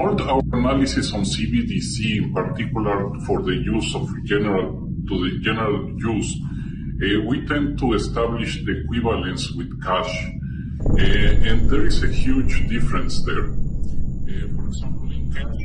All our analysis on CBDC, in particular for the use of general to the general use, uh, we tend to establish the equivalence with cash, uh, and there is a huge difference there. Uh, for example, in cash,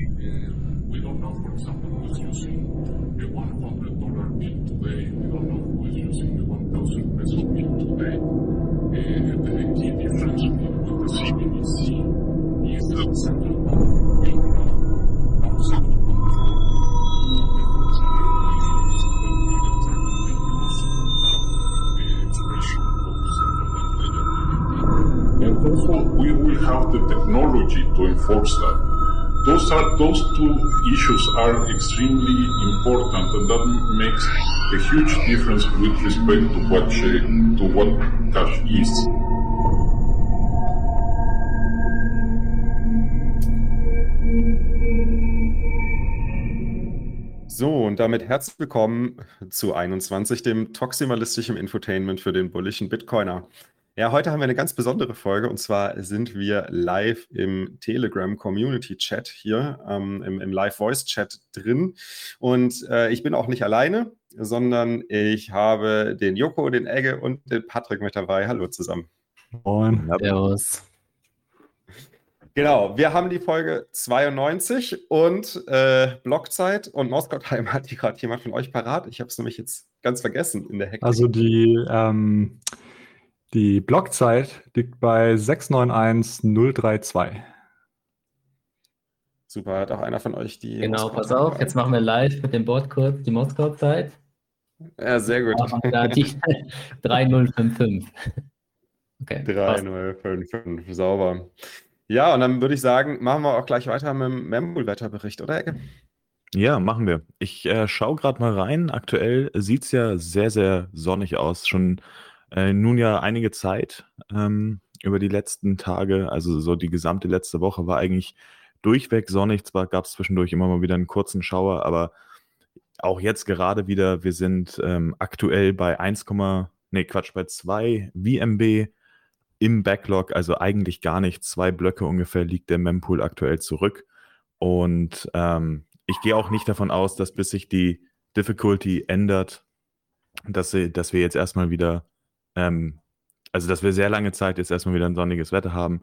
have the technology to enforce that. Those are those two issues are extremely important, and that makes a huge difference with respect to what to what cash is. So, und damit herzlich willkommen zu 21, dem toximalistischen Infotainment für den bullischen Bitcoiner. Ja, heute haben wir eine ganz besondere Folge und zwar sind wir live im Telegram Community Chat hier, ähm, im, im Live Voice Chat drin. Und äh, ich bin auch nicht alleine, sondern ich habe den Joko, den Egge und den Patrick mit dabei. Hallo zusammen. Moin. Servus. Genau, wir haben die Folge 92 und äh, Blockzeit und Time hat die gerade jemand von euch parat. Ich habe es nämlich jetzt ganz vergessen in der Hektik. Also die, ähm, die Blockzeit liegt bei 691032. Super, hat auch einer von euch die. Genau, pass auf, parat? jetzt machen wir live mit dem Board kurz die Moskau-Zeit. Ja, sehr gut. Machen wir da die 3055. Okay. passt. 3055, sauber. Ja, und dann würde ich sagen, machen wir auch gleich weiter mit dem Mempool-Wetterbericht, oder Ecke? Ja, machen wir. Ich äh, schaue gerade mal rein. Aktuell sieht es ja sehr, sehr sonnig aus. Schon äh, nun ja einige Zeit ähm, über die letzten Tage. Also so die gesamte letzte Woche war eigentlich durchweg sonnig. Zwar gab es zwischendurch immer mal wieder einen kurzen Schauer, aber auch jetzt gerade wieder, wir sind ähm, aktuell bei 1, nee, Quatsch, bei 2 VMB im Backlog, also eigentlich gar nicht. Zwei Blöcke ungefähr liegt der Mempool aktuell zurück. Und ähm, ich gehe auch nicht davon aus, dass bis sich die Difficulty ändert, dass, sie, dass wir jetzt erstmal wieder, ähm, also dass wir sehr lange Zeit jetzt erstmal wieder ein sonniges Wetter haben,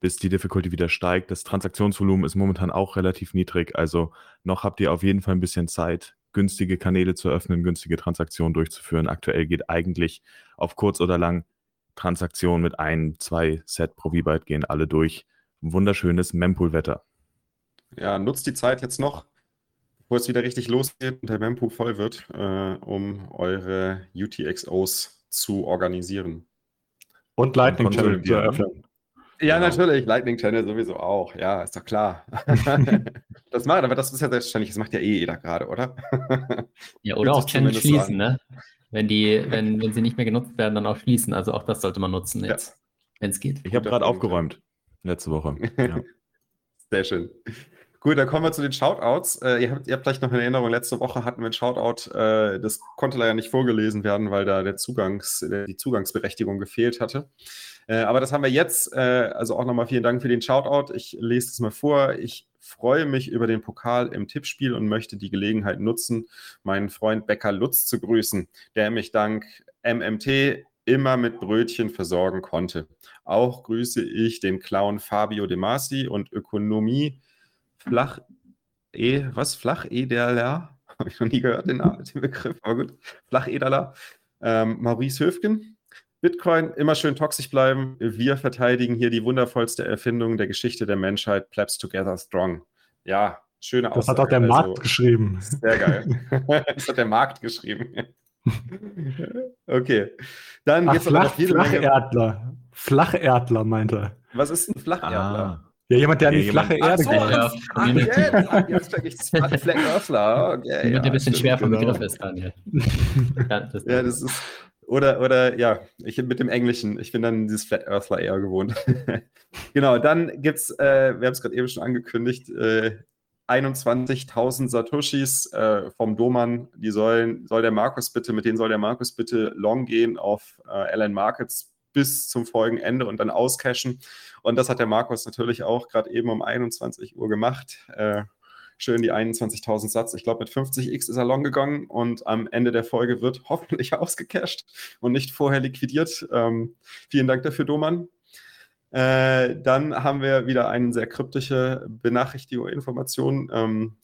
bis die Difficulty wieder steigt. Das Transaktionsvolumen ist momentan auch relativ niedrig, also noch habt ihr auf jeden Fall ein bisschen Zeit, günstige Kanäle zu öffnen, günstige Transaktionen durchzuführen. Aktuell geht eigentlich auf kurz oder lang Transaktionen mit ein, zwei Set pro V-Byte gehen alle durch. Wunderschönes Mempool-Wetter. Ja, nutzt die Zeit jetzt noch, bevor es wieder richtig losgeht und der Mempool voll wird, äh, um eure UTXOs zu organisieren. Und Lightning Channel zu eröffnen. Ja, Genau. natürlich, Lightning Channel sowieso auch. Ja, ist doch klar. das macht, aber das ist ja selbstverständlich, das macht ja eh jeder gerade, oder? Ja, oder auch Channel schließen, an. ne? Wenn die, wenn, wenn sie nicht mehr genutzt werden, dann auch schließen. Also auch das sollte man nutzen Ja. jetzt, wenn es geht. Ich habe gerade aufgeräumt letzte Woche. Ja. Sehr schön. Gut, dann kommen wir zu den Shoutouts. Äh, ihr, habt, ihr habt vielleicht noch eine Erinnerung, letzte Woche hatten wir ein Shoutout, äh, das konnte leider nicht vorgelesen werden, weil da der Zugangs, die Zugangsberechtigung gefehlt hatte. Äh, aber das haben wir jetzt. Äh, also auch nochmal vielen Dank für den Shoutout. Ich lese es mal vor. Ich freue mich über den Pokal im Tippspiel und möchte die Gelegenheit nutzen, meinen Freund Becker Lutz zu grüßen, der mich dank MMT immer mit Brötchen versorgen konnte. Auch grüße ich den Clown Fabio De Masi und Ökonomie Flach E, was? Flach Ederler? Habe ich noch nie gehört, den, Namen, den Begriff, aber gut. Flach Ederler. Ähm, Maurice Höfgen. Bitcoin, immer schön toxisch bleiben. Wir verteidigen hier die wundervollste Erfindung der Geschichte der Menschheit, Plebs Together Strong. Ja, schöne Das hat Aussage. auch der Also, Markt geschrieben. Sehr geil. das hat der Markt geschrieben. okay. Dann Ach, gibt es aber noch Flach. Flacherdler. Flacherdler meinte er. Was ist ein Flacherdler? Ja, jemand, der an Ja, die jemand- flache Ach Erde so, glaubt. Ja, Earthler. Okay, Jemand, ja, der ein bisschen schwer vom genau. Begriff ist, Daniel. Ja, das, Ja, das ist. Oder, oder ja, ich mit dem Englischen. Ich bin dann dieses Flat Earthler eher gewohnt. genau, dann gibt's, äh, wir haben es gerade eben schon angekündigt, äh, 21.000 Satoshis äh, vom Doman. Die sollen, soll der Markus bitte, mit denen soll der Markus bitte long gehen auf äh, LN Markets bis zum Folgenende und dann auscashen. Und das hat der Markus natürlich auch gerade eben um 21 Uhr gemacht. Äh, schön die 21.000 Satz. Ich glaube, mit 50x ist er long gegangen und am Ende der Folge wird hoffentlich ausgecashed und nicht vorher liquidiert. Ähm, vielen Dank dafür, Doman. Äh, dann haben wir wieder eine sehr kryptische Benachrichtigung, Information. Ähm,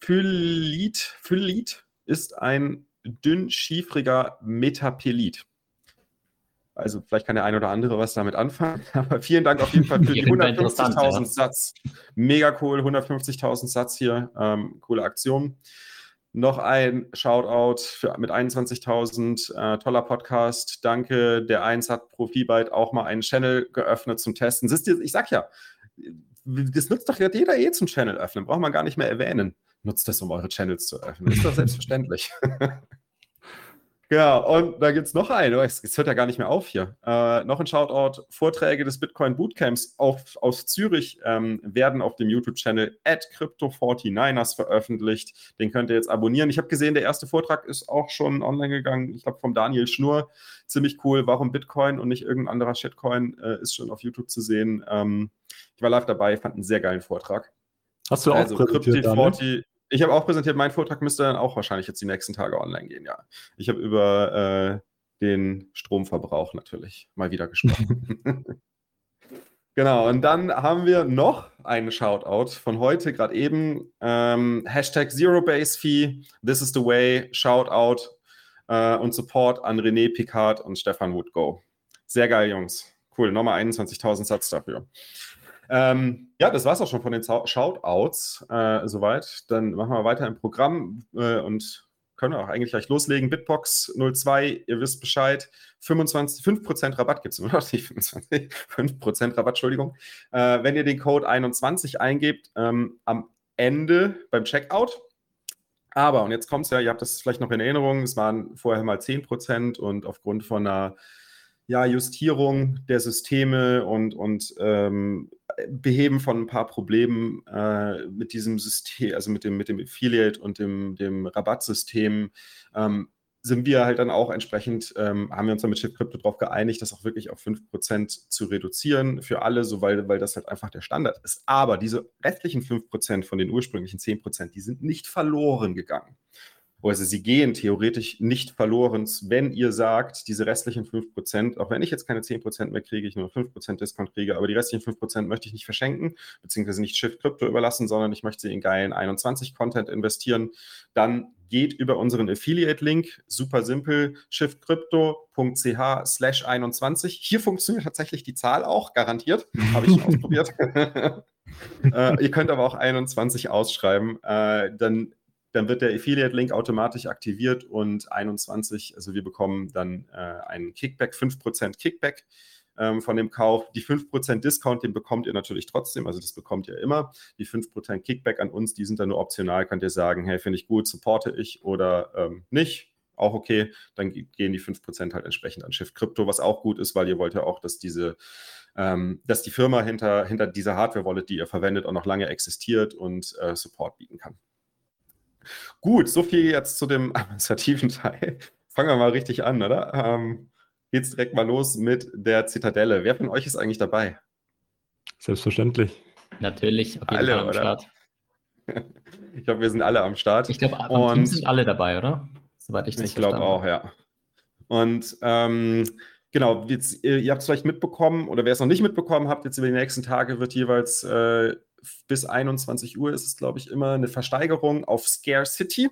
Phylit, Phylit ist ein dünn schiefriger Metapelit. Also vielleicht kann der eine oder andere was damit anfangen. Aber vielen Dank auf jeden Fall für die 150.000 ja. Satz. Mega cool, 150.000 Satz hier. Ähm, coole Aktion. Noch ein Shoutout für, mit 21.000. Äh, toller Podcast. Danke. Der Eins hat Profibyte auch mal einen Channel geöffnet zum Testen. Siehst du, ich sag ja, das nutzt doch jeder eh zum Channel öffnen. Braucht man gar nicht mehr erwähnen. Nutzt das, um eure Channels zu öffnen. Ist doch selbstverständlich. Ja, und da gibt es noch einen. Oh, es, es, hört ja gar nicht mehr auf hier. Äh, noch ein Shoutout. Vorträge des Bitcoin Bootcamps auf, aus Zürich ähm, werden auf dem YouTube-Channel at Crypto49ers veröffentlicht. Den könnt ihr jetzt abonnieren. Ich habe gesehen, der erste Vortrag ist auch schon online gegangen. Ich glaube, vom Daniel Schnur. Ziemlich cool. Warum Bitcoin und nicht irgendein anderer Shitcoin äh, ist schon auf YouTube zu sehen. Ähm, ich war live dabei, fand einen sehr geilen Vortrag. Hast du auch also, präsentiert, Crypto40, ich habe auch präsentiert, mein Vortrag müsste dann auch wahrscheinlich jetzt die nächsten Tage online gehen, ja. Ich habe über äh, den Stromverbrauch natürlich mal wieder gesprochen. genau, und dann haben wir noch einen Shoutout von heute, gerade eben. Ähm, Hashtag Zero Base Fee, This is the Way, Shoutout äh, und Support an René Picard und Stefan Woodgo. Sehr geil, Jungs. Cool, nochmal 21.000 Satz dafür. Ähm, ja, das war es auch schon von den Shoutouts äh, soweit. Dann machen wir weiter im Programm äh, und können auch eigentlich gleich loslegen. Bitbox 02, ihr wisst Bescheid. 25, 5% Rabatt gibt es immer noch, nicht 25, 5% Rabatt, Entschuldigung. Äh, wenn ihr den Code 21 eingebt, ähm, am Ende beim Checkout. Aber, und jetzt kommt es ja, ihr habt das vielleicht noch in Erinnerung, es waren vorher mal 10% und aufgrund von einer ja, Justierung der Systeme und, und ähm, Beheben von ein paar Problemen äh, mit diesem System, also mit dem, mit dem Affiliate und dem, dem Rabattsystem, ähm, sind wir halt dann auch entsprechend, ähm, haben wir uns dann mit Chip Crypto darauf geeinigt, das auch wirklich auf 5% zu reduzieren für alle, so weil, weil das halt einfach der Standard ist. Aber diese restlichen 5% von den ursprünglichen 10%, die sind nicht verloren gegangen also sie gehen theoretisch nicht verloren, wenn ihr sagt, diese restlichen 5%, auch wenn ich jetzt keine 10% mehr kriege, ich nur 5% Discount kriege, aber die restlichen 5% möchte ich nicht verschenken, beziehungsweise nicht Shift Crypto überlassen, sondern ich möchte sie in geilen 21-Content investieren, dann geht über unseren Affiliate-Link, super simpel, shiftcrypto.ch slash 21. Hier funktioniert tatsächlich die Zahl auch, garantiert, habe ich schon ausprobiert. äh, ihr könnt aber auch 21 ausschreiben, äh, dann dann wird der Affiliate-Link automatisch aktiviert und 21, also wir bekommen dann äh, einen Kickback, 5% Kickback ähm, von dem Kauf. Die 5% Discount, den bekommt ihr natürlich trotzdem, also das bekommt ihr immer. Die 5% Kickback an uns, die sind dann nur optional, könnt ihr sagen, hey, finde ich gut, supporte ich oder ähm, nicht. Auch okay, dann gehen die 5% halt entsprechend an Shift Crypto, was auch gut ist, weil ihr wollt ja auch, dass diese ähm, dass die Firma hinter, hinter dieser Hardware-Wallet, die ihr verwendet, auch noch lange existiert und äh, Support bieten kann. Gut, so viel jetzt zu dem administrativen Teil. Fangen wir mal richtig an, oder? Ähm, geht's direkt mal los mit der Zitadelle. Wer von euch ist eigentlich dabei? Selbstverständlich. Natürlich, auf jeden alle, Fall am oder? Start. ich glaube, wir sind alle am Start. Ich glaube, am sind alle dabei, oder? Soweit ich das Ich glaube auch, ja. Und ähm, genau, jetzt, ihr habt es vielleicht mitbekommen, oder wer es noch nicht mitbekommen habt, jetzt über die nächsten Tage wird jeweils äh, bis 21 Uhr ist es, glaube ich, immer eine Versteigerung auf Scarcity.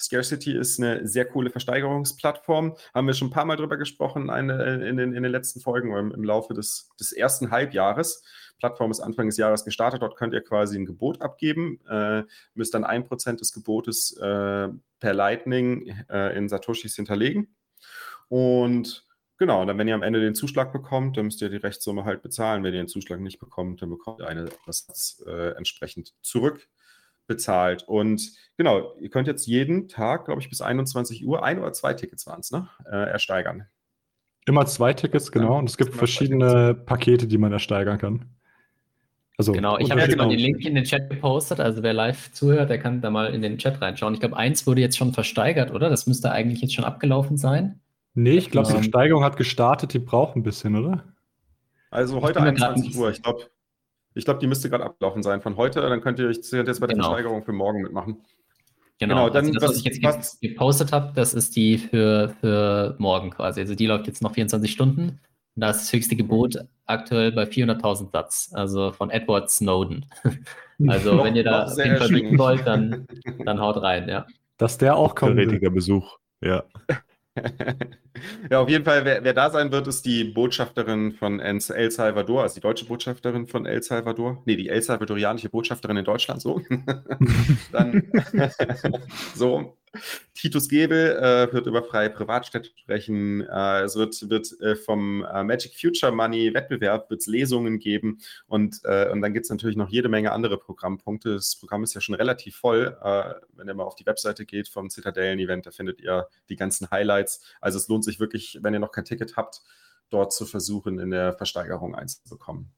Scarcity ist eine sehr coole Versteigerungsplattform. Haben wir schon ein paar Mal drüber gesprochen eine, in, den, in den letzten Folgen oder im, im Laufe des, des ersten Halbjahres. Plattform ist Anfang des Jahres gestartet. Dort könnt ihr quasi ein Gebot abgeben. Äh, müsst dann ein Prozent des Gebotes äh, per Lightning äh, in Satoshis hinterlegen. Und Genau, und dann, wenn ihr am Ende den Zuschlag bekommt, dann müsst ihr die Rechtssumme halt bezahlen. Wenn ihr den Zuschlag nicht bekommt, dann bekommt ihr eine das äh, entsprechend zurückbezahlt. Und genau, ihr könnt jetzt jeden Tag, glaube ich, bis 21 Uhr ein oder zwei Tickets waren es, ne? Äh, ersteigern. Immer zwei Tickets, genau. Ja, und es gibt verschiedene Pakete, die man ersteigern kann. Also genau, ich habe jetzt genau. mal den Link in den Chat gepostet. Also wer live zuhört, der kann da mal in den Chat reinschauen. Ich glaube, eins wurde jetzt schon versteigert, oder? Das müsste eigentlich jetzt schon abgelaufen sein. Nee, ich glaube, Ähm, die Steigerung hat gestartet, die braucht ein bisschen, oder? Also heute bin mir grad 21 nicht Uhr. Ich glaube, ich glaub, die müsste gerade ablaufen sein von heute. Dann könnt ihr euch jetzt bei der Genau. Versteigerung für morgen mitmachen. Genau, Genau, dann also das, was- was ich jetzt was- ge- gepostet habe, das ist die für, für morgen quasi. Also die läuft jetzt noch 24 Stunden. Und da ist das höchste Gebot aktuell bei 400.000 Satz, also von Edward Snowden. Also Noch- wenn ihr da erschwinglich. wollt, dann, dann haut rein, ja. Dass der auch will. Theoretiker Besuch. Ja. ja, auf jeden Fall, wer, wer da sein wird, ist die Botschafterin von El Salvador, also die deutsche Botschafterin von El Salvador. Nee, die El Salvadorianische Botschafterin in Deutschland, so. Dann so. Titus Gebel äh, wird über freie Privatstädte sprechen. Äh, es wird, wird äh, vom äh, Magic Future Money Wettbewerb wird's Lesungen geben und, äh, und dann gibt es natürlich noch jede Menge andere Programmpunkte. Das Programm ist ja schon relativ voll. Äh, wenn ihr mal auf die Webseite geht vom Zitadellen-Event, da findet ihr die ganzen Highlights. Also es lohnt sich wirklich, wenn ihr noch kein Ticket habt, dort zu versuchen, in der Versteigerung einzubekommen.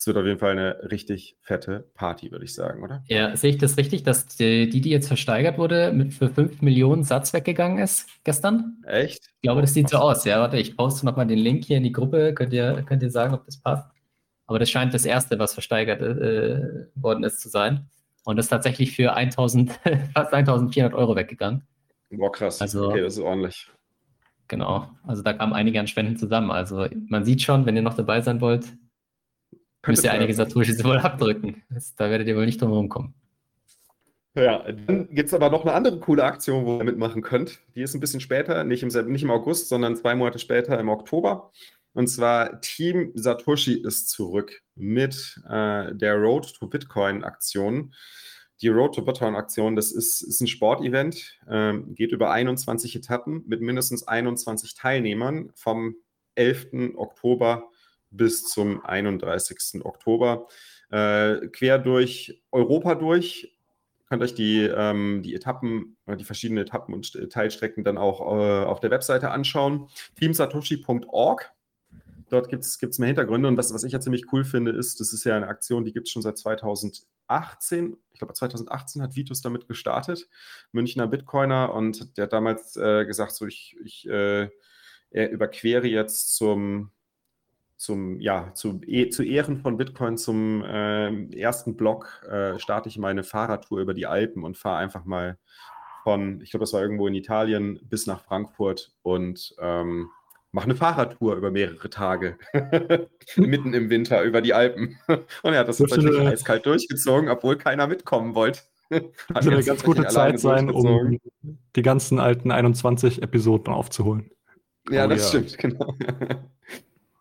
Es wird auf jeden Fall eine richtig fette Party, würde ich sagen, oder? Ja, sehe ich das richtig, dass die, die, jetzt versteigert wurde, mit für 5 Millionen Satz weggegangen ist gestern? Echt? Ich glaube, das sieht so aus. Ja, warte, ich poste nochmal den Link hier in die Gruppe. Könnt ihr, könnt ihr sagen, ob das passt? Aber das scheint das erste, was versteigert äh, worden ist, zu sein. Und das ist tatsächlich für 1000, fast 1400 Euro weggegangen. Boah, krass. Also- okay, das ist ordentlich. Genau. Also da kamen einige an Spenden zusammen. Also man sieht schon, wenn ihr noch dabei sein wollt, müsst ihr einige Satoshis wohl abdrücken. Das, da werdet ihr wohl nicht drum rumkommen. Ja, dann gibt es aber noch eine andere coole Aktion, wo ihr mitmachen könnt. Die ist ein bisschen später, nicht im, nicht im August, sondern zwei Monate später im Oktober. Und zwar Team Satoshi ist zurück mit äh, der Road to Bitcoin Aktion. Die Road to Bitcoin Aktion, das ist, ist ein Sportevent, ähm, geht über 21 Etappen mit mindestens 21 Teilnehmern vom 11. Oktober bis zum 31. Oktober. Äh, quer durch Europa durch, könnt euch die, ähm, die Etappen, die verschiedenen Etappen und St- Teilstrecken dann auch äh, auf der Webseite anschauen. teamsatoshi.org. Dort gibt es mehr Hintergründe. Und was, was ich ja ziemlich cool finde, ist, das ist ja eine Aktion, die gibt es schon seit 2018. Ich glaube, 2018 hat Vitus damit gestartet, Münchner Bitcoiner. Und der hat damals äh, gesagt, so ich, ich äh, er überquere jetzt zum, zum, ja, zu, eh, zu Ehren von Bitcoin zum ähm, ersten Block äh, starte ich meine Fahrradtour über die Alpen und fahre einfach mal von, ich glaube, das war irgendwo in Italien, bis nach Frankfurt und ähm, mache eine Fahrradtour über mehrere Tage, mitten im Winter über die Alpen. Und er hat das natürlich eiskalt durchgezogen, obwohl keiner mitkommen wollte. Hat eine ganz gute Zeit sein, um die ganzen alten 21 Episoden aufzuholen. Ja, Oh das ja. stimmt, genau.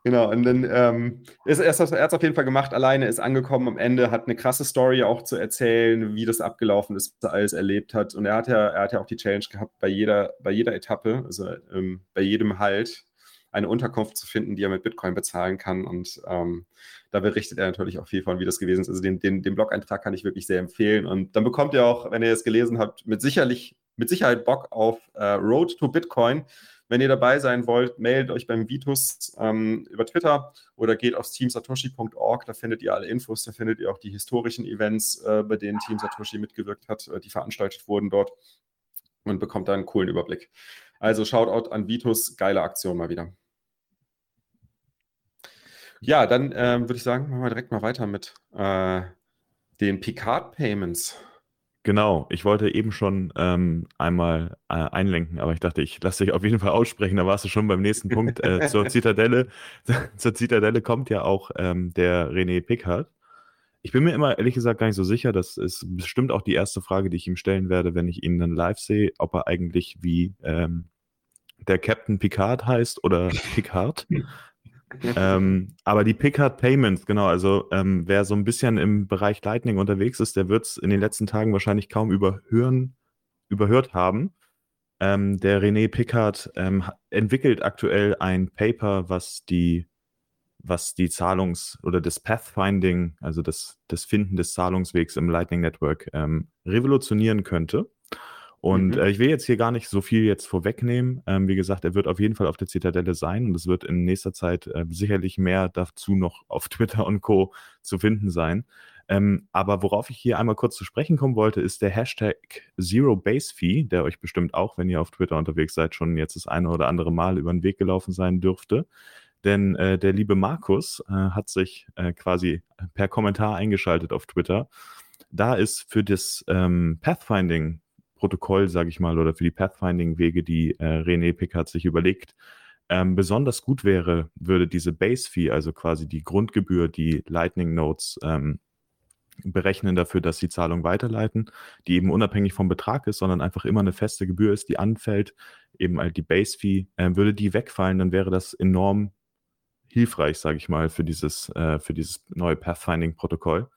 Genau, und dann ähm, ist, er hat es auf jeden Fall gemacht, alleine ist angekommen am Ende, hat eine krasse Story auch zu erzählen, wie das abgelaufen ist, was er alles erlebt hat. Und er hat ja, er hat ja auch die Challenge gehabt, bei jeder, bei jeder Etappe, also ähm, bei jedem Halt, eine Unterkunft zu finden, die er mit Bitcoin bezahlen kann. Und ähm, da berichtet er natürlich auch viel von, wie das gewesen ist. Also den, den, den Blog-Eintrag kann ich wirklich sehr empfehlen. Und dann bekommt ihr auch, wenn ihr es gelesen habt, mit, sicherlich, mit Sicherheit Bock auf äh, Road to Bitcoin. Wenn ihr dabei sein wollt, meldet euch beim Vitus ähm, über Twitter oder geht aufs teamsatoshi.org, da findet ihr alle Infos, da findet ihr auch die historischen Events, äh, bei denen Team Satoshi mitgewirkt hat, äh, die veranstaltet wurden dort und bekommt da einen coolen Überblick. Also Shoutout an Vitus, geile Aktion mal wieder. Ja, dann ähm, würde ich sagen, machen wir direkt mal weiter mit äh, den Picard Payments. Genau, ich wollte eben schon ähm, einmal äh, einlenken, aber ich dachte, ich lasse dich auf jeden Fall aussprechen, da warst du schon beim nächsten Punkt. Äh, zur Zitadelle. zur Zitadelle kommt ja auch ähm, der René Pickard. Ich bin mir immer ehrlich gesagt gar nicht so sicher, das ist bestimmt auch die erste Frage, die ich ihm stellen werde, wenn ich ihn dann live sehe, ob er eigentlich wie ähm, der Captain Picard heißt oder Picard. ähm, aber die Picard Payments, genau, also ähm, wer so ein bisschen im Bereich Lightning unterwegs ist, der wird es in den letzten Tagen wahrscheinlich kaum überhören, überhört haben. Ähm, der René Pickard ähm, entwickelt aktuell ein Paper, was die, was die Zahlungs- oder das Pathfinding, also das, das Finden des Zahlungswegs im Lightning Network ähm, revolutionieren könnte. Und Mhm. äh, ich will jetzt hier gar nicht so viel jetzt vorwegnehmen. Ähm, wie gesagt, er wird auf jeden Fall auf der Zitadelle sein und es wird in nächster Zeit äh, sicherlich mehr dazu noch auf Twitter und Co. zu finden sein. Ähm, aber worauf ich hier einmal kurz zu sprechen kommen wollte, ist der Hashtag Zero Base Fee, der euch bestimmt auch, wenn ihr auf Twitter unterwegs seid, schon jetzt das eine oder andere Mal über den Weg gelaufen sein dürfte. Denn äh, der liebe Markus äh, hat sich äh, quasi per Kommentar eingeschaltet auf Twitter. Da ist für das ähm, Pathfinding-Protokoll, sage ich mal, oder für die Pathfinding-Wege, die äh, René Pickard sich überlegt, ähm, besonders gut wäre, würde diese Base-Fee, also quasi die Grundgebühr, die Lightning Notes ähm, berechnen dafür, dass sie Zahlung weiterleiten, die eben unabhängig vom Betrag ist, sondern einfach immer eine feste Gebühr ist, die anfällt, eben halt die Base-Fee, äh, würde die wegfallen, dann wäre das enorm hilfreich, sage ich mal, für dieses, äh, für dieses neue Pathfinding-Protokoll.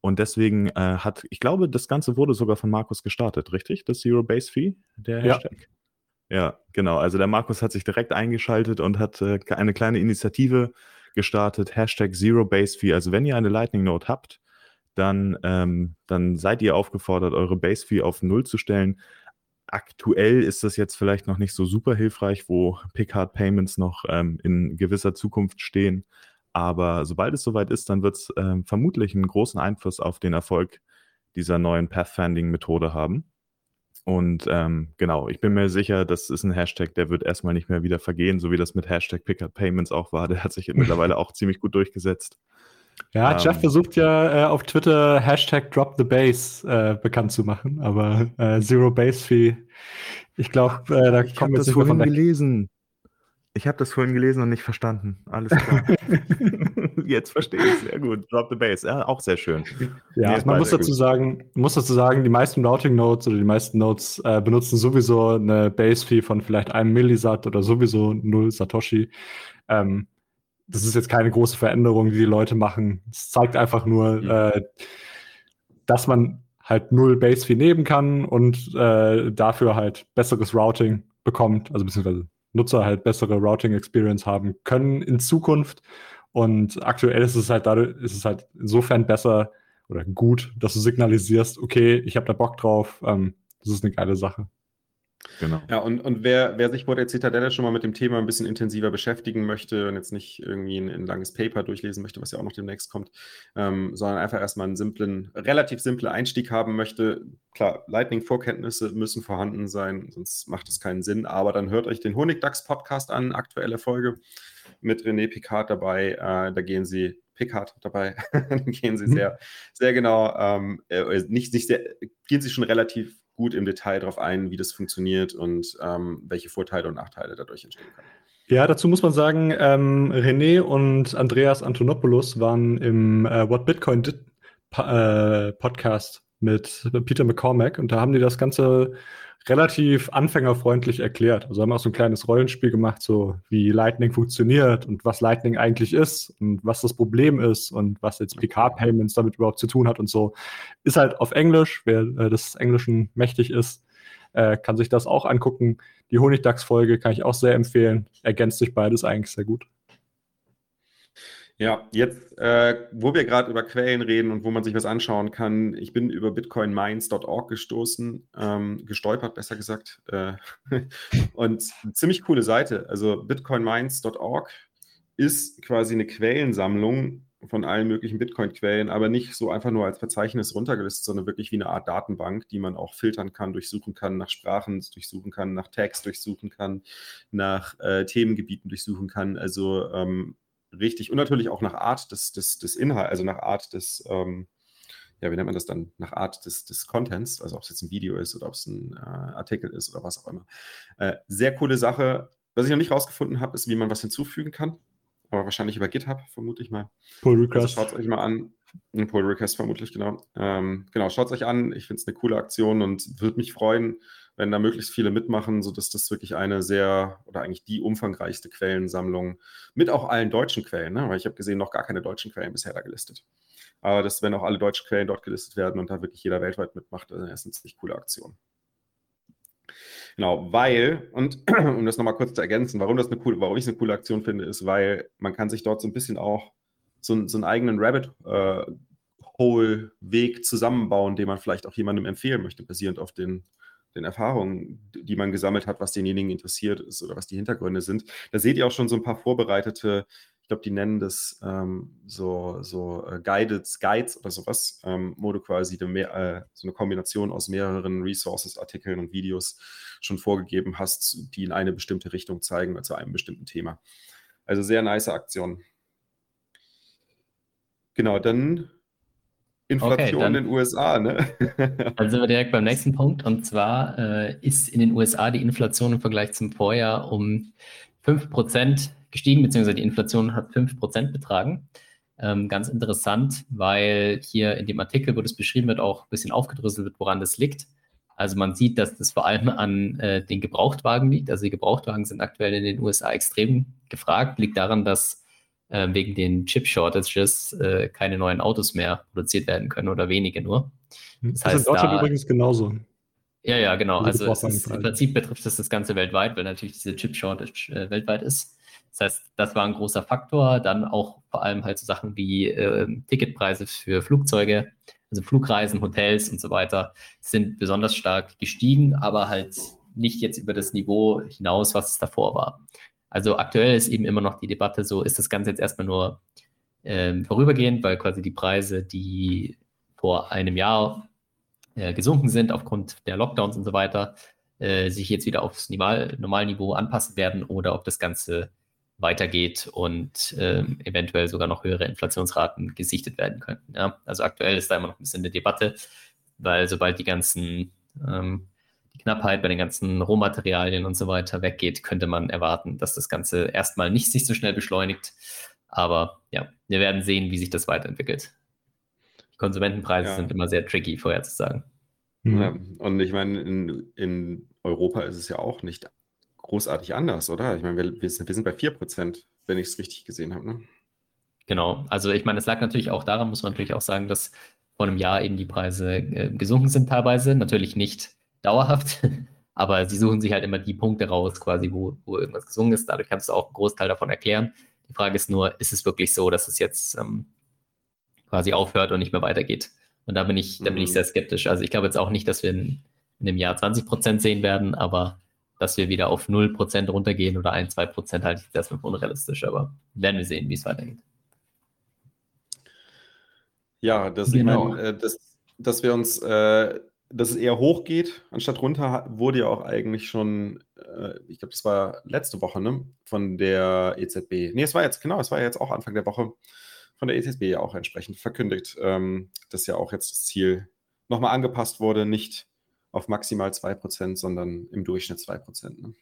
Und deswegen äh, hat, ich glaube, das Ganze wurde sogar von Markus gestartet, richtig? Das Zero Base Fee, der Ja. Hashtag. Ja, genau. Also der Markus hat sich direkt eingeschaltet und hat äh, eine kleine Initiative gestartet, Hashtag Zero Base Fee. Also wenn ihr eine Lightning Note habt, dann, ähm, dann seid ihr aufgefordert, eure Base Fee auf Null zu stellen. Aktuell ist das jetzt vielleicht noch nicht so super hilfreich, wo Picard Payments noch ähm, in gewisser Zukunft stehen. Aber sobald es soweit ist, dann wird es ähm, vermutlich einen großen Einfluss auf den Erfolg dieser neuen Pathfinding-Methode haben. Und ähm, genau, ich bin mir sicher, das ist ein Hashtag, der wird erstmal nicht mehr wieder vergehen, so wie das mit Hashtag Pickup Payments auch war. Der hat sich mittlerweile auch ziemlich gut durchgesetzt. Ja, Ähm, Jeff versucht ja äh, auf Twitter Hashtag Drop the Base äh, bekannt zu machen, aber äh, Zero Base Fee, ich glaube, äh, da Ich kommen wir das vorhin weg. gelesen. Ich habe das vorhin gelesen und nicht verstanden. Alles klar. Jetzt verstehe ich sehr gut. Drop the Base, ja, auch sehr schön. Ja, Nee, man muss dazu gut. sagen, muss dazu sagen, die meisten Routing Nodes oder die meisten Nodes äh, benutzen sowieso eine Base Fee von vielleicht einem Millisat oder sowieso null Satoshi. Ähm, das ist jetzt keine große Veränderung, die die Leute machen. Es zeigt einfach nur, Mhm. äh, dass man halt null Base Fee nehmen kann und äh, dafür halt besseres Routing bekommt, also beziehungsweise Nutzer halt bessere Routing Experience haben können in Zukunft. Und aktuell ist es halt dadurch, ist es halt insofern besser oder gut, dass du signalisierst, okay, ich habe da Bock drauf, ähm, das ist eine geile Sache. Genau. Ja, und, und wer, wer sich vor der Zitadelle schon mal mit dem Thema ein bisschen intensiver beschäftigen möchte und jetzt nicht irgendwie ein, ein langes Paper durchlesen möchte, was ja auch noch demnächst kommt, ähm, sondern einfach erstmal einen simplen, relativ simplen Einstieg haben möchte, klar, Lightning-Vorkenntnisse müssen vorhanden sein, sonst macht es keinen Sinn, aber dann hört euch den Honigdachs-Podcast an, aktuelle Folge mit René Picard dabei, äh, da gehen sie Picard dabei, da gehen sie Mhm. sehr, sehr genau, ähm, äh, nicht, nicht sehr, gehen sie schon relativ gut im Detail darauf ein, wie das funktioniert und ähm, welche Vorteile und Nachteile dadurch entstehen können. Ja, dazu muss man sagen, ähm, René und Andreas Antonopoulos waren im äh, What Bitcoin Did pa äh, Podcast mit Peter McCormack und da haben die das Ganze relativ anfängerfreundlich erklärt. Also haben auch so ein kleines Rollenspiel gemacht, so wie Lightning funktioniert und was Lightning eigentlich ist und was das Problem ist und was jetzt PK-Payments damit überhaupt zu tun hat und so. Ist halt auf Englisch, wer äh, des Englischen mächtig ist, äh, kann sich das auch angucken. Die Honigdachs-Folge kann ich auch sehr empfehlen. Ergänzt sich beides eigentlich sehr gut. Ja, jetzt, äh, wo wir gerade über Quellen reden und wo man sich was anschauen kann, ich bin über bitcoinmines.org gestoßen, ähm, gestolpert, besser gesagt. Äh, und ziemlich coole Seite. Also bitcoinmines.org ist quasi eine Quellensammlung von allen möglichen Bitcoin-Quellen, aber nicht so einfach nur als Verzeichnis runtergelistet, sondern wirklich wie eine Art Datenbank, die man auch filtern kann, durchsuchen kann, nach Sprachen durchsuchen kann, nach Tags durchsuchen kann, nach äh, Themengebieten durchsuchen kann. Also ähm, richtig und natürlich auch nach Art des, des, des Inhalts, also nach Art des, ähm, ja, wie nennt man das dann? Nach Art des, des Contents, also ob es jetzt ein Video ist oder ob es ein äh, Artikel ist oder was auch immer. Äh, sehr coole Sache. Was ich noch nicht rausgefunden habe, ist, wie man was hinzufügen kann. Aber wahrscheinlich über GitHub, vermute ich mal. Pull Also Request. schaut es euch mal an. Ein Pull Request vermutlich, genau. Ähm, genau, schaut es euch an. Ich finde es eine coole Aktion und würde mich freuen, wenn da möglichst viele mitmachen, sodass das wirklich eine sehr oder eigentlich die umfangreichste Quellensammlung mit auch allen deutschen Quellen, ne? weil ich habe gesehen, noch gar keine deutschen Quellen bisher da gelistet. Aber dass, wenn auch alle deutschen Quellen dort gelistet werden und da wirklich jeder weltweit mitmacht, dann ist eine ziemlich coole Aktion. Genau, weil, und um das nochmal kurz zu ergänzen, warum das eine coole, warum ich es eine coole Aktion finde, ist, weil man kann sich dort so ein bisschen auch so, so einen eigenen Rabbit äh, Hole Weg zusammenbauen, den man vielleicht auch jemandem empfehlen möchte, basierend auf den, den Erfahrungen, die man gesammelt hat, was denjenigen interessiert ist oder was die Hintergründe sind. Da seht ihr auch schon so ein paar vorbereitete ich glaube, die nennen das ähm, so, so äh, Guided Guides oder sowas, ähm, wo du quasi mehr, äh, so eine Kombination aus mehreren Resources, Artikeln und Videos schon vorgegeben hast, die in eine bestimmte Richtung zeigen, zu einem bestimmten Thema. Also sehr nice Aktion. Genau, dann Inflation okay, in den USA, ne? dann sind wir direkt beim nächsten Punkt. Und zwar äh, ist in den USA die Inflation im Vergleich zum Vorjahr um 5% gestiegen, beziehungsweise die Inflation hat 5% betragen. Ähm, ganz interessant, weil hier in dem Artikel, wo das beschrieben wird, auch ein bisschen aufgedröselt wird, woran das liegt. Also man sieht, dass das vor allem an äh, den Gebrauchtwagen liegt. Also die Gebrauchtwagen sind aktuell in den USA extrem gefragt. Liegt daran, dass äh, wegen den Chip-Shortages äh, keine neuen Autos mehr produziert werden können oder wenige nur. Das, das heißt, ist in Deutschland da, übrigens genauso. Ja, ja, genau. Also ist, im Prinzip betrifft das das Ganze weltweit, weil natürlich diese Chip-Shortage äh, weltweit ist. Das heißt, das war ein großer Faktor. Dann auch vor allem halt so Sachen wie äh, Ticketpreise für Flugzeuge, also Flugreisen, Hotels und so weiter, sind besonders stark gestiegen, aber halt nicht jetzt über das Niveau hinaus, was es davor war. Also aktuell ist eben immer noch die Debatte so, ist das Ganze jetzt erstmal nur äh, vorübergehend, weil quasi die Preise, die vor einem Jahr äh, gesunken sind aufgrund der Lockdowns und so weiter, äh, sich jetzt wieder aufs Normalniveau anpassen werden oder ob das Ganze weitergeht und äh, eventuell sogar noch höhere Inflationsraten gesichtet werden könnten. Ja? Also aktuell ist da immer noch ein bisschen eine Debatte, weil sobald die ganzen ähm, Knappheit bei den ganzen Rohmaterialien und so weiter weggeht, könnte man erwarten, dass das Ganze erstmal nicht sich so schnell beschleunigt. Aber ja, wir werden sehen, wie sich das weiterentwickelt. Die Konsumentenpreise ja. sind immer sehr tricky vorherzusagen. Ja, und ich meine, in, in Europa ist es ja auch nicht großartig anders, oder? Ich meine, wir, wir, sind, wir sind bei 4%, wenn ich es richtig gesehen habe. Ne? Genau, also ich meine, es lag natürlich auch daran, muss man natürlich auch sagen, dass vor einem Jahr eben die Preise äh, gesunken sind teilweise. Natürlich nicht dauerhaft, aber sie suchen sich halt immer die Punkte raus, quasi, wo, wo irgendwas gesungen ist. Dadurch kannst du auch einen Großteil davon erklären. Die Frage ist nur, ist es wirklich so, dass es jetzt ähm, quasi aufhört und nicht mehr weitergeht? Und da bin ich, da bin ich mhm. sehr skeptisch. Also ich glaube jetzt auch nicht, dass wir in, in einem Jahr 20 Prozent sehen werden, aber dass wir wieder auf 0% runtergehen oder 1, 2% halte ich erstmal für unrealistisch, aber werden wir sehen, wie es weitergeht. Ja, das, genau. ich meine, äh, dass, dass wir uns, äh, dass es eher hoch geht, anstatt runter, wurde ja auch eigentlich schon, äh, ich glaube, das war letzte Woche, ne, von der EZB. Nee, es war jetzt, genau, es war jetzt auch Anfang der Woche von der EZB ja auch entsprechend verkündigt, ähm, dass ja auch jetzt das Ziel nochmal angepasst wurde, nicht auf maximal 2%, sondern im Durchschnitt 2%. Ne?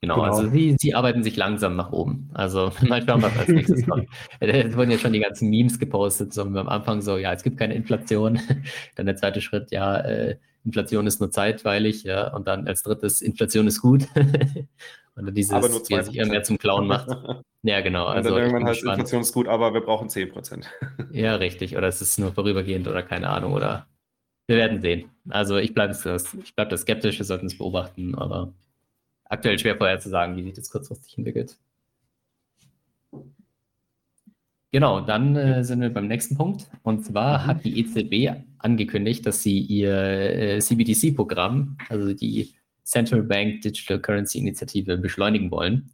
Genau, genau, also sie, sie arbeiten sich langsam nach oben. Also mal schauen, was als nächstes kommt. Es wurden ja schon die ganzen Memes gepostet, so am Anfang so, ja, es gibt keine Inflation. Dann der zweite Schritt, ja, äh, Inflation ist nur zeitweilig, ja, und dann als drittes, Inflation ist gut. und dann dieses, aber nur wie sich immer mehr zum Clown macht. Ja, genau. Also, und dann irgendwann heißt Inflation ist gut, aber wir brauchen 10%. ja, richtig. Oder es ist nur vorübergehend oder keine Ahnung. Oder wir werden sehen. Also ich bleibe ich bleib da skeptisch, wir sollten es beobachten, aber aktuell schwer vorher zu sagen, wie sich das kurzfristig entwickelt. Genau, dann äh, sind wir beim nächsten Punkt. Und zwar mhm. hat die EZB angekündigt, dass sie ihr äh, CBDC-Programm, also die Central Bank Digital Currency Initiative, beschleunigen wollen.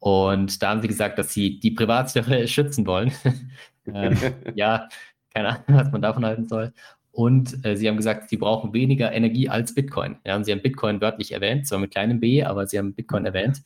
Und da haben sie gesagt, dass sie die Privatsphäre schützen wollen. ähm, ja, keine Ahnung, was man davon halten soll. Und äh, sie haben gesagt, sie brauchen weniger Energie als Bitcoin. Ja, und sie haben Bitcoin wörtlich erwähnt, zwar mit kleinem b, aber sie haben Bitcoin erwähnt.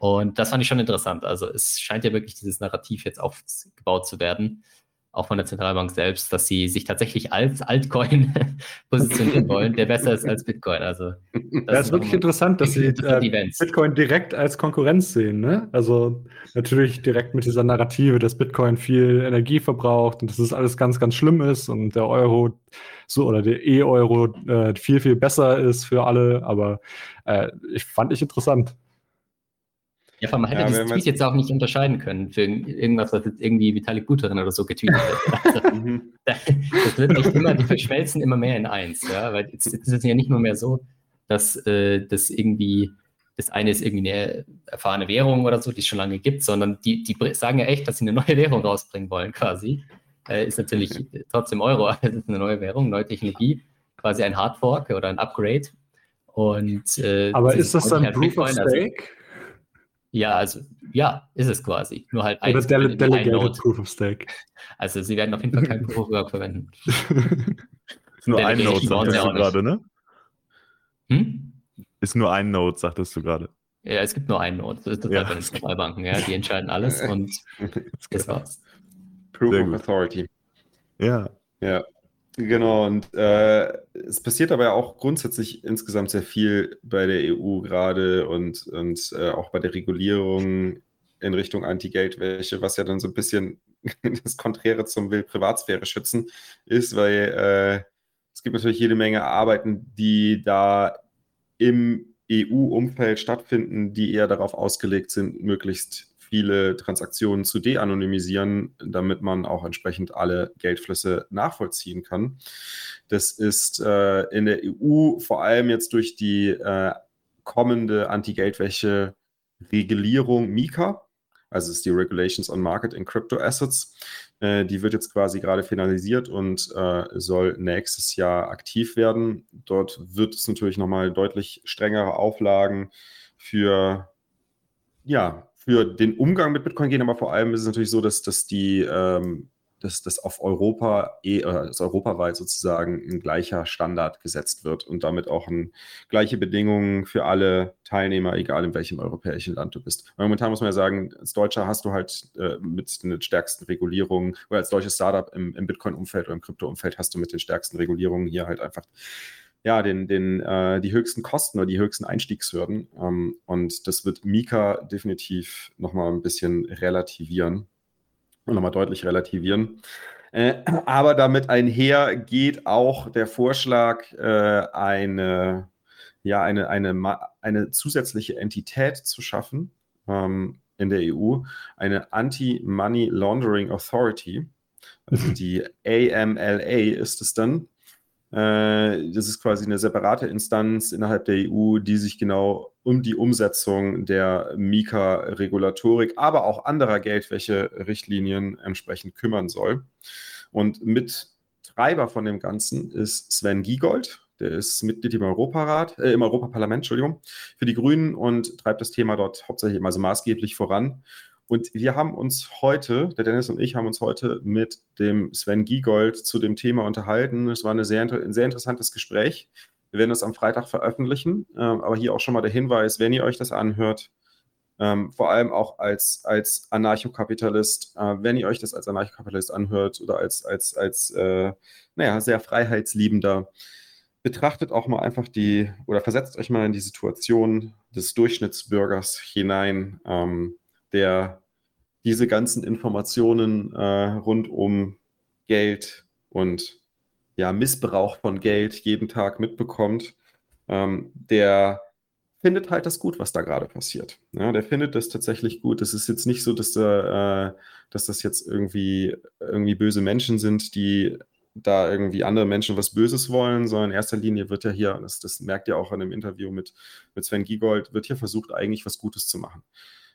Und das fand ich schon interessant. Also es scheint ja wirklich dieses Narrativ jetzt aufgebaut zu werden, auch von der Zentralbank selbst, dass sie sich tatsächlich als Altcoin positionieren wollen, der besser ist als Bitcoin. Also das ja, ist wirklich interessant, dass sie äh, Bitcoin direkt als Konkurrenz sehen. Ne? Also natürlich direkt mit dieser Narrative, dass Bitcoin viel Energie verbraucht und dass es alles ganz, ganz schlimm ist und der Euro so oder der E-Euro äh, viel, viel besser ist für alle. Aber äh, ich fand ich interessant. Ja, vor allem man hätte ja, dieses Tweet jetzt auch nicht unterscheiden können für irgendwas, was jetzt irgendwie Vitalik Buterin oder so getweetet hat. Also, mhm. das wird echt immer, die verschmelzen immer mehr in eins, ja, weil jetzt, jetzt ist es ja nicht nur mehr so, dass äh, das irgendwie, das eine ist irgendwie eine erfahrene Währung oder so, die es schon lange gibt, sondern die, die sagen ja echt, dass sie eine neue Währung rausbringen wollen, quasi. Äh, ist natürlich trotzdem Euro, aber es ist eine neue Währung, neue Technologie, quasi ein Hardfork oder ein Upgrade. Und, äh, aber ist das dann Proof of also Stake? Also, Ja, also ja, ist es quasi. Nur halt Oder Dele Delegated Node. Proof of Stake. Also sie werden auf jeden Fall kein Proof of Work verwenden. Ist nur ein Node, sagtest du gerade, ne? Hm? Ist nur ein Node, sagtest du gerade. Ja, es gibt nur einen Node. Das ist das Ja. halt bei den Zentralbanken, ja. Die entscheiden alles und das war's. Proof Sehr of gut. Authority. Ja. Ja, genau. Und äh, es passiert aber ja auch grundsätzlich insgesamt sehr viel bei der EU gerade und, und äh, auch bei der Regulierung in Richtung Anti-Geldwäsche, was ja dann so ein bisschen das Konträre zum Will Privatsphäre schützen ist, weil äh, es gibt natürlich jede Menge Arbeiten, die da im EU-Umfeld stattfinden, die eher darauf ausgelegt sind, möglichst viele Transaktionen zu de-anonymisieren, damit man auch entsprechend alle Geldflüsse nachvollziehen kann. Das ist äh, in der EU vor allem jetzt durch die äh, kommende Anti-Geldwäsche-Regulierung MiCA, also ist die Regulations on Market in Crypto Assets, äh, die wird jetzt quasi gerade finalisiert und äh, soll nächstes Jahr aktiv werden. Dort wird es natürlich nochmal deutlich strengere Auflagen für ja, für den Umgang mit Bitcoin gehen, aber vor allem ist es natürlich so, dass, dass die, ähm, dass das auf Europa, eh, äh, dass europaweit sozusagen ein gleicher Standard gesetzt wird und damit auch ein, gleiche Bedingungen für alle Teilnehmer, egal in welchem europäischen Land du bist. Momentan muss man ja sagen, als Deutscher hast du halt äh, mit den stärksten Regulierungen oder als deutsches Startup im, im Bitcoin-Umfeld oder im Krypto-Umfeld hast du mit den stärksten Regulierungen hier halt einfach ja, den, den, äh, die höchsten Kosten oder die höchsten Einstiegshürden. Ähm, und das wird Mika definitiv nochmal ein bisschen relativieren und nochmal deutlich relativieren. Äh, aber damit einher geht auch der Vorschlag, äh, eine, ja, eine, eine, eine zusätzliche Entität zu schaffen ähm, in der EU, eine Anti-Money Laundering Authority. Also die AMLA ist es dann. Äh, Das ist quasi eine separate Instanz innerhalb der EU, die sich genau um die Umsetzung der Mika-Regulatorik, aber auch anderer Geldwäsche-Richtlinien entsprechend kümmern soll. Und Mittreiber von dem Ganzen ist Sven Giegold. Der ist Mitglied im Europarat, äh, im Europaparlament, Entschuldigung, für die Grünen und treibt das Thema dort hauptsächlich also maßgeblich voran. Und wir haben uns heute, der Dennis und ich haben uns heute mit dem Sven Giegold zu dem Thema unterhalten. Es war sehr, ein sehr interessantes Gespräch. Wir werden das am Freitag veröffentlichen. Ähm, aber hier auch schon mal der Hinweis, wenn ihr euch das anhört, ähm, vor allem auch als, als Anarchokapitalist, äh, wenn ihr euch das als Anarchokapitalist anhört oder als, als, als äh, naja, sehr freiheitsliebender, betrachtet auch mal einfach die oder versetzt euch mal in die Situation des Durchschnittsbürgers hinein, ähm, der diese ganzen Informationen äh, rund um Geld und ja, Missbrauch von Geld jeden Tag mitbekommt, ähm, der findet halt das gut, was da gerade passiert. Ja, der findet das tatsächlich gut. Es ist jetzt nicht so, dass, da, äh, dass das jetzt irgendwie, irgendwie böse Menschen sind, die da irgendwie andere Menschen was Böses wollen, sondern in erster Linie wird ja hier, das, das merkt ihr auch in dem Interview mit, mit Sven Giegold, wird hier versucht, eigentlich was Gutes zu machen.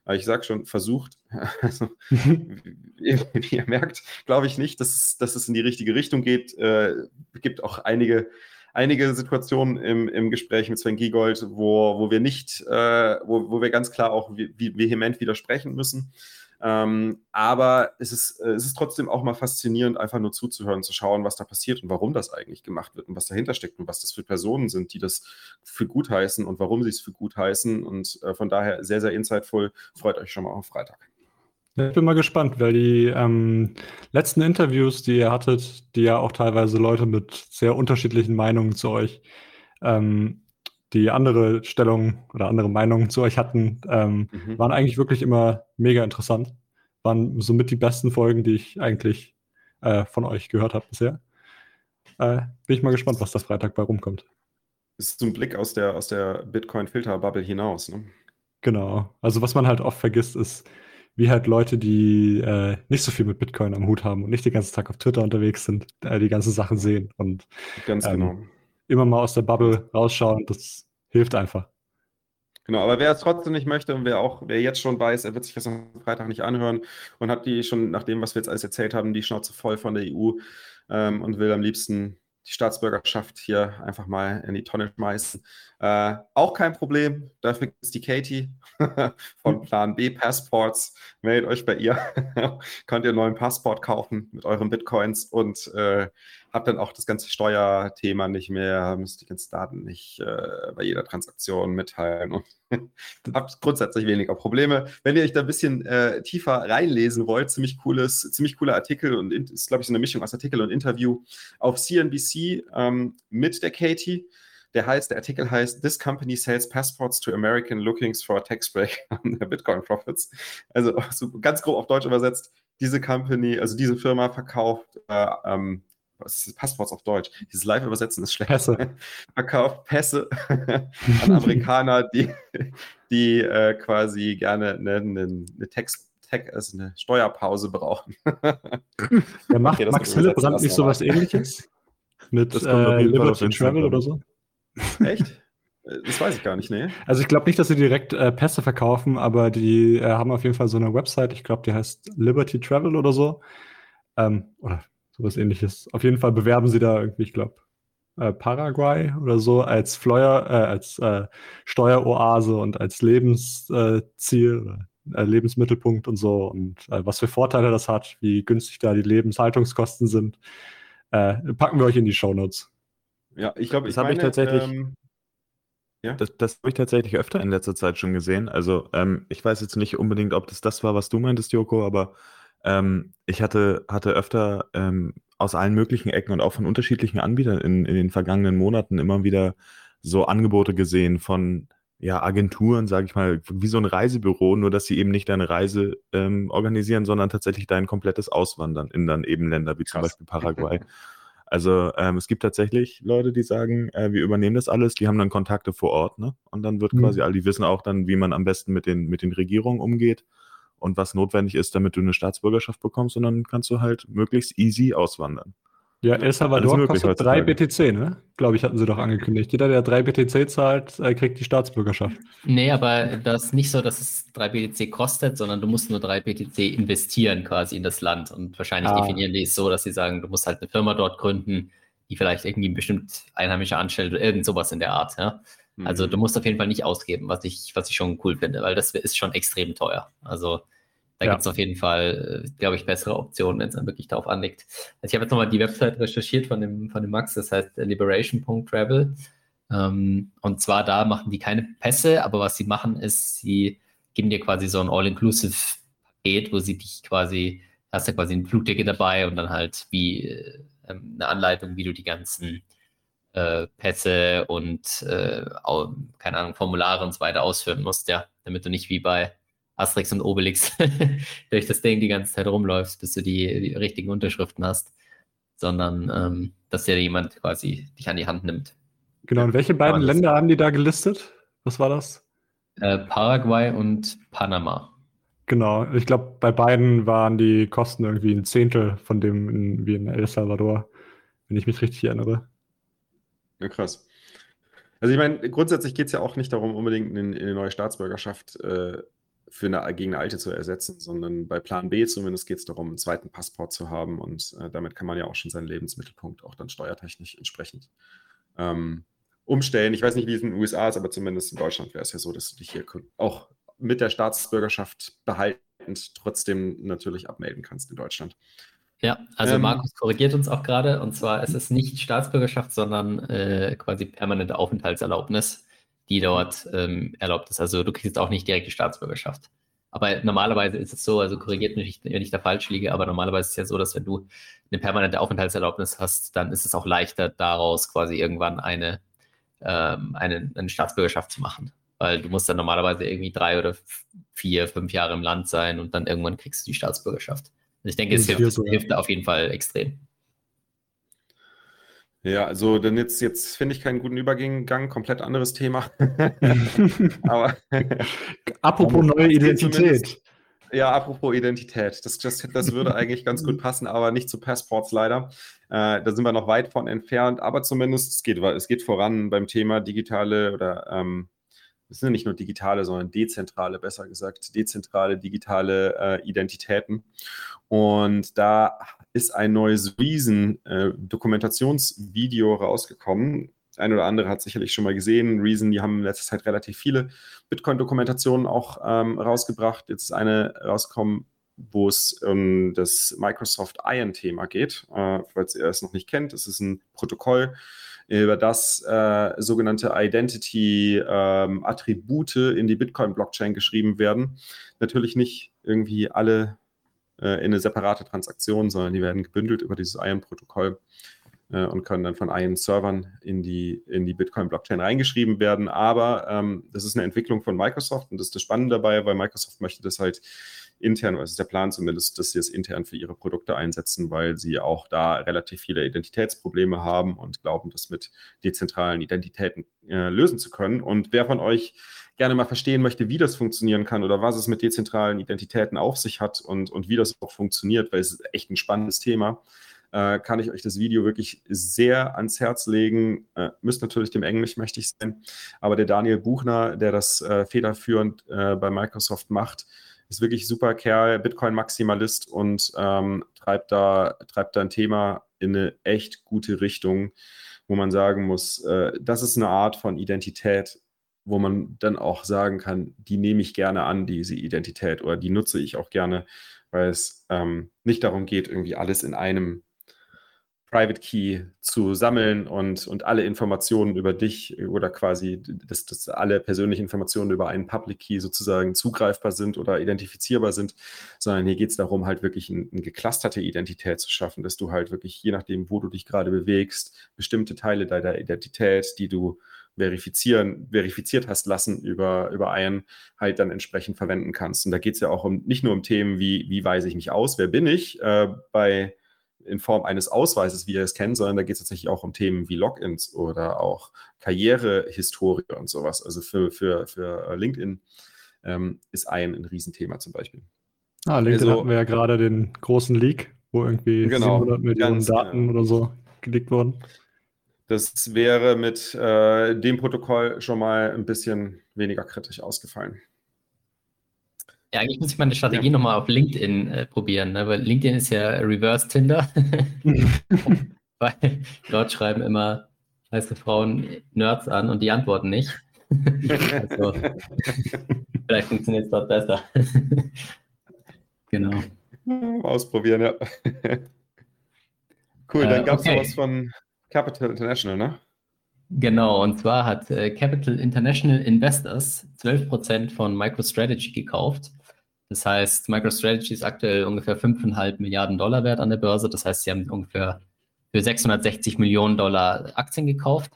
Aber ich sage schon, versucht. Also, wie, wie ihr merkt, glaube ich nicht, dass es, dass es in die richtige Richtung geht. Äh, Es gibt auch einige, einige Situationen im, im Gespräch mit Sven Giegold, wo, wo wir nicht, äh, wo, wo wir ganz klar auch vehement widersprechen müssen. Ähm, aber es ist, äh, es ist trotzdem auch mal faszinierend, einfach nur zuzuhören, zu schauen, was da passiert und warum das eigentlich gemacht wird und was dahinter steckt und was das für Personen sind, die das für gut heißen und warum sie es für gut heißen. Und äh, von daher sehr, sehr insightful. Freut euch schon mal auf Freitag. Ich bin mal gespannt, weil die ähm, letzten Interviews, die ihr hattet, die ja auch teilweise Leute mit sehr unterschiedlichen Meinungen zu euch, ähm, die andere Stellungen oder andere Meinungen zu euch hatten, ähm, Mhm. waren eigentlich wirklich immer mega interessant. Waren somit die besten Folgen, die ich eigentlich äh, von euch gehört habe bisher. Äh, bin ich mal gespannt, was das Freitag bei rumkommt. Ist so ein Blick aus der, aus der Bitcoin-Filter-Bubble hinaus. Ne? Genau. Also was man halt oft vergisst, ist, wie halt Leute, die äh, nicht so viel mit Bitcoin am Hut haben und nicht den ganzen Tag auf Twitter unterwegs sind, äh, die ganzen Sachen sehen und Ganz Ähm, genau. Immer mal aus der Bubble rausschauen. Das hilft einfach. Genau, aber wer es trotzdem nicht möchte und wer auch, wer jetzt schon weiß, er wird sich das am Freitag nicht anhören und hat die schon, nach dem, was wir jetzt alles erzählt haben, die Schnauze voll von der EU ähm, und will am liebsten die Staatsbürgerschaft hier einfach mal in die Tonne schmeißen. Äh, auch kein Problem. Dafür gibt es die Katie von Plan B Passports. Meldet euch bei ihr. Könnt ihr einen neuen Passport kaufen mit euren Bitcoins und äh, habt dann auch das ganze Steuerthema nicht mehr, müsst die ganzen Daten nicht äh, bei jeder Transaktion mitteilen und habt grundsätzlich weniger Probleme. Wenn ihr euch da ein bisschen äh, tiefer reinlesen wollt, ziemlich cooles, ziemlich cooler Artikel und ist, glaube ich, so eine Mischung aus Artikel und Interview auf CNBC ähm, mit der Katie. Der heißt, der Artikel heißt This company sells passports to American looking for a tax break on their Bitcoin profits. Also so ganz grob auf Deutsch übersetzt, diese Company, also diese Firma verkauft äh, ähm, was ist Passports auf Deutsch? Dieses Live-Übersetzen ist schlecht. Pässe. Verkauft Pässe an Amerikaner, die, die äh, quasi gerne eine, eine, eine Text, Tech, also eine Steuerpause brauchen. Ja, macht Okay, das Max Hillebrand nicht sowas ähnliches? Mit äh, Liberty. Travel oder so? Echt? Das weiß ich gar nicht, nee. Also ich glaube nicht, dass sie direkt äh, Pässe verkaufen, aber die äh, haben auf jeden Fall so eine Website, ich glaube, die heißt Liberty Travel oder so. Ähm, oder sowas ähnliches. Auf jeden Fall bewerben sie da irgendwie, ich glaube, äh, Paraguay oder so als Fleuer, äh, als äh, Steueroase und als Lebensziel, äh, äh, Lebensmittelpunkt und so und äh, was für Vorteile das hat, wie günstig da die Lebenshaltungskosten sind. Äh, packen wir euch in die Shownotes. Ja, ich glaube, Das ich habe ich tatsächlich- Ähm, Das, das habe ich tatsächlich öfter in letzter Zeit schon gesehen. Also ähm, ich weiß jetzt nicht unbedingt, ob das das war, was du meintest, Joko, aber ähm, ich hatte, hatte öfter ähm, aus allen möglichen Ecken und auch von unterschiedlichen Anbietern in, in den vergangenen Monaten immer wieder so Angebote gesehen von ja, Agenturen, sage ich mal, wie so ein Reisebüro, nur dass sie eben nicht deine Reise ähm, organisieren, sondern tatsächlich dein komplettes Auswandern in dann eben Länder wie zum Krass. Beispiel Paraguay. Also ähm, es gibt tatsächlich Leute, die sagen, äh, wir übernehmen das alles, die haben dann Kontakte vor Ort, ne? Und dann wird Mhm. quasi all die wissen auch dann, wie man am besten mit den, mit den Regierungen umgeht und was notwendig ist, damit du eine Staatsbürgerschaft bekommst, und dann kannst du halt möglichst easy auswandern. Ja, El Salvador Alles möglich kostet drei heutzutage. BTC, ne? Glaube ich, hatten sie doch angekündigt. Jeder, der drei BTC zahlt, äh, kriegt die Staatsbürgerschaft. Nee, aber das ist nicht so, dass es 3 BTC kostet, sondern du musst nur 3 BTC investieren quasi in das Land. Und wahrscheinlich Ah. definieren die es so, dass sie sagen, du musst halt eine Firma dort gründen, die vielleicht irgendwie bestimmt Einheimische anstellt oder irgend sowas in der Art. Ja? Also Mhm. du musst auf jeden Fall nicht ausgeben, was ich, was ich schon cool finde, weil das ist schon extrem teuer. Also da Ja. gibt es auf jeden Fall, glaube ich, bessere Optionen, wenn es dann wirklich darauf anlegt. Also ich habe jetzt nochmal die Website recherchiert von dem, von dem Max, das heißt liberation.travel. Ähm, und zwar da machen die keine Pässe, aber was sie machen ist, sie geben dir quasi so ein All-Inclusive-Paket, wo sie dich quasi, hast du quasi ein Flugticket dabei und dann halt wie äh, eine Anleitung, wie du die ganzen äh, Pässe und äh, au, keine Ahnung, Formulare und so weiter ausführen musst, ja, damit du nicht wie bei Asterix und Obelix durch das Ding die ganze Zeit rumläufst, bis du die, die richtigen Unterschriften hast, sondern ähm, dass dir jemand quasi dich an die Hand nimmt. Genau, und welche beiden das- Länder haben die da gelistet? Was war das? Äh, Paraguay und Panama. Genau, ich glaube, bei beiden waren die Kosten irgendwie ein Zehntel von dem in, wie in El Salvador, wenn ich mich richtig erinnere. Ja, krass. Also ich meine, grundsätzlich geht es ja auch nicht darum, unbedingt eine, eine neue Staatsbürgerschaft äh, für eine, gegen eine alte zu ersetzen, sondern bei Plan B zumindest geht es darum, einen zweiten Passport zu haben und äh, damit kann man ja auch schon seinen Lebensmittelpunkt auch dann steuertechnisch entsprechend ähm, umstellen. Ich weiß nicht, wie es in den USA ist, aber zumindest in Deutschland wäre es ja so, dass du dich hier auch mit der Staatsbürgerschaft behaltend trotzdem natürlich abmelden kannst in Deutschland. Ja, also Ähm. Markus korrigiert uns auch gerade, und zwar ist es nicht Staatsbürgerschaft, sondern äh, quasi permanente Aufenthaltserlaubnis, die dort ähm, erlaubt ist. Also du kriegst auch nicht direkt die Staatsbürgerschaft. Aber normalerweise ist es so, also korrigiert mich, wenn ich da falsch liege, aber normalerweise ist es ja so, dass wenn du eine permanente Aufenthaltserlaubnis hast, dann ist es auch leichter, daraus quasi irgendwann eine, ähm, eine, eine Staatsbürgerschaft zu machen. Weil du musst dann normalerweise irgendwie drei oder vier, fünf Jahre im Land sein und dann irgendwann kriegst du die Staatsbürgerschaft. Also ich denke, es hilft, so, ja. hilft auf jeden Fall extrem. Ja, also dann jetzt, jetzt finde ich keinen guten Übergang, komplett anderes Thema. Aber Apropos neue Identität. Ja, apropos Identität, das, das, das würde eigentlich ganz gut passen, aber nicht zu Passports leider. Äh, da sind wir noch weit von entfernt, aber zumindest es geht, es geht voran beim Thema digitale oder ähm, es sind nicht nur digitale, sondern dezentrale, besser gesagt, dezentrale digitale äh, Identitäten. Und da ist ein neues Reason-Dokumentationsvideo äh, rausgekommen. Ein oder andere hat sicherlich schon mal gesehen. Reason, die haben in letzter Zeit relativ viele Bitcoin-Dokumentationen auch ähm, rausgebracht. Jetzt ist eine rausgekommen, wo es um das Microsoft Iron-Thema geht. Äh, falls ihr es noch nicht kennt, es ist ein Protokoll, über das äh, sogenannte Identity-Attribute ähm, in die Bitcoin-Blockchain geschrieben werden. Natürlich nicht irgendwie alle äh, in eine separate Transaktion, sondern die werden gebündelt über dieses Iron-Protokoll äh, und können dann von Iron-Servern in die, in die Bitcoin-Blockchain reingeschrieben werden. Aber ähm, das ist eine Entwicklung von Microsoft und das ist das Spannende dabei, weil Microsoft möchte das halt intern, oder es ist der Plan zumindest, dass sie es intern für ihre Produkte einsetzen, weil sie auch da relativ viele Identitätsprobleme haben und glauben, das mit dezentralen Identitäten äh, lösen zu können. Und wer von euch gerne mal verstehen möchte, wie das funktionieren kann oder was es mit dezentralen Identitäten auf sich hat und, und wie das auch funktioniert, weil es ist echt ein spannendes Thema, äh, kann ich euch das Video wirklich sehr ans Herz legen. Äh, müsst natürlich dem Englisch mächtig sein, aber der Daniel Buchner, der das äh, federführend äh, bei Microsoft macht, ist wirklich super Kerl, Bitcoin-Maximalist und ähm, treibt, da, treibt da ein Thema in eine echt gute Richtung, wo man sagen muss, äh, das ist eine Art von Identität, wo man dann auch sagen kann, die nehme ich gerne an, diese Identität, oder die nutze ich auch gerne, weil es ähm, nicht darum geht, irgendwie alles in einem Private Key zu sammeln und, und alle Informationen über dich oder quasi, dass, dass alle persönlichen Informationen über einen Public Key sozusagen zugreifbar sind oder identifizierbar sind, sondern hier geht es darum, halt wirklich eine ein geclusterte Identität zu schaffen, dass du halt wirklich, je nachdem, wo du dich gerade bewegst, bestimmte Teile deiner Identität, die du verifizieren, verifiziert hast lassen über, über einen, halt dann entsprechend verwenden kannst. Und da geht es ja auch um nicht nur um Themen wie, wie weise ich mich aus, wer bin ich, äh, bei in Form eines Ausweises, wie ihr es kennt, sondern da geht es tatsächlich auch um Themen wie Logins oder auch Karrierehistorie und sowas. Also für, für, für LinkedIn ähm, ist ein, ein Riesenthema zum Beispiel. Ah, LinkedIn also, hatten wir ja gerade den großen Leak, wo irgendwie genau, 700 Millionen Daten genau. oder so geleakt wurden. Das wäre mit äh, dem Protokoll schon mal ein bisschen weniger kritisch ausgefallen. Ja, eigentlich muss ich meine Strategie ja. nochmal auf LinkedIn äh, probieren, ne? weil LinkedIn ist ja Reverse Tinder. weil dort schreiben immer heiße Frauen Nerds an und die antworten nicht. also, vielleicht funktioniert es dort besser. genau. Ausprobieren, ja. cool, dann äh, gab es okay. noch was von Capital International, ne? Genau, und zwar hat äh, Capital International Investors 12% von MicroStrategy gekauft. Das heißt, MicroStrategy ist aktuell ungefähr 5,5 Milliarden Dollar wert an der Börse. Das heißt, sie haben ungefähr für 660 Millionen Dollar Aktien gekauft.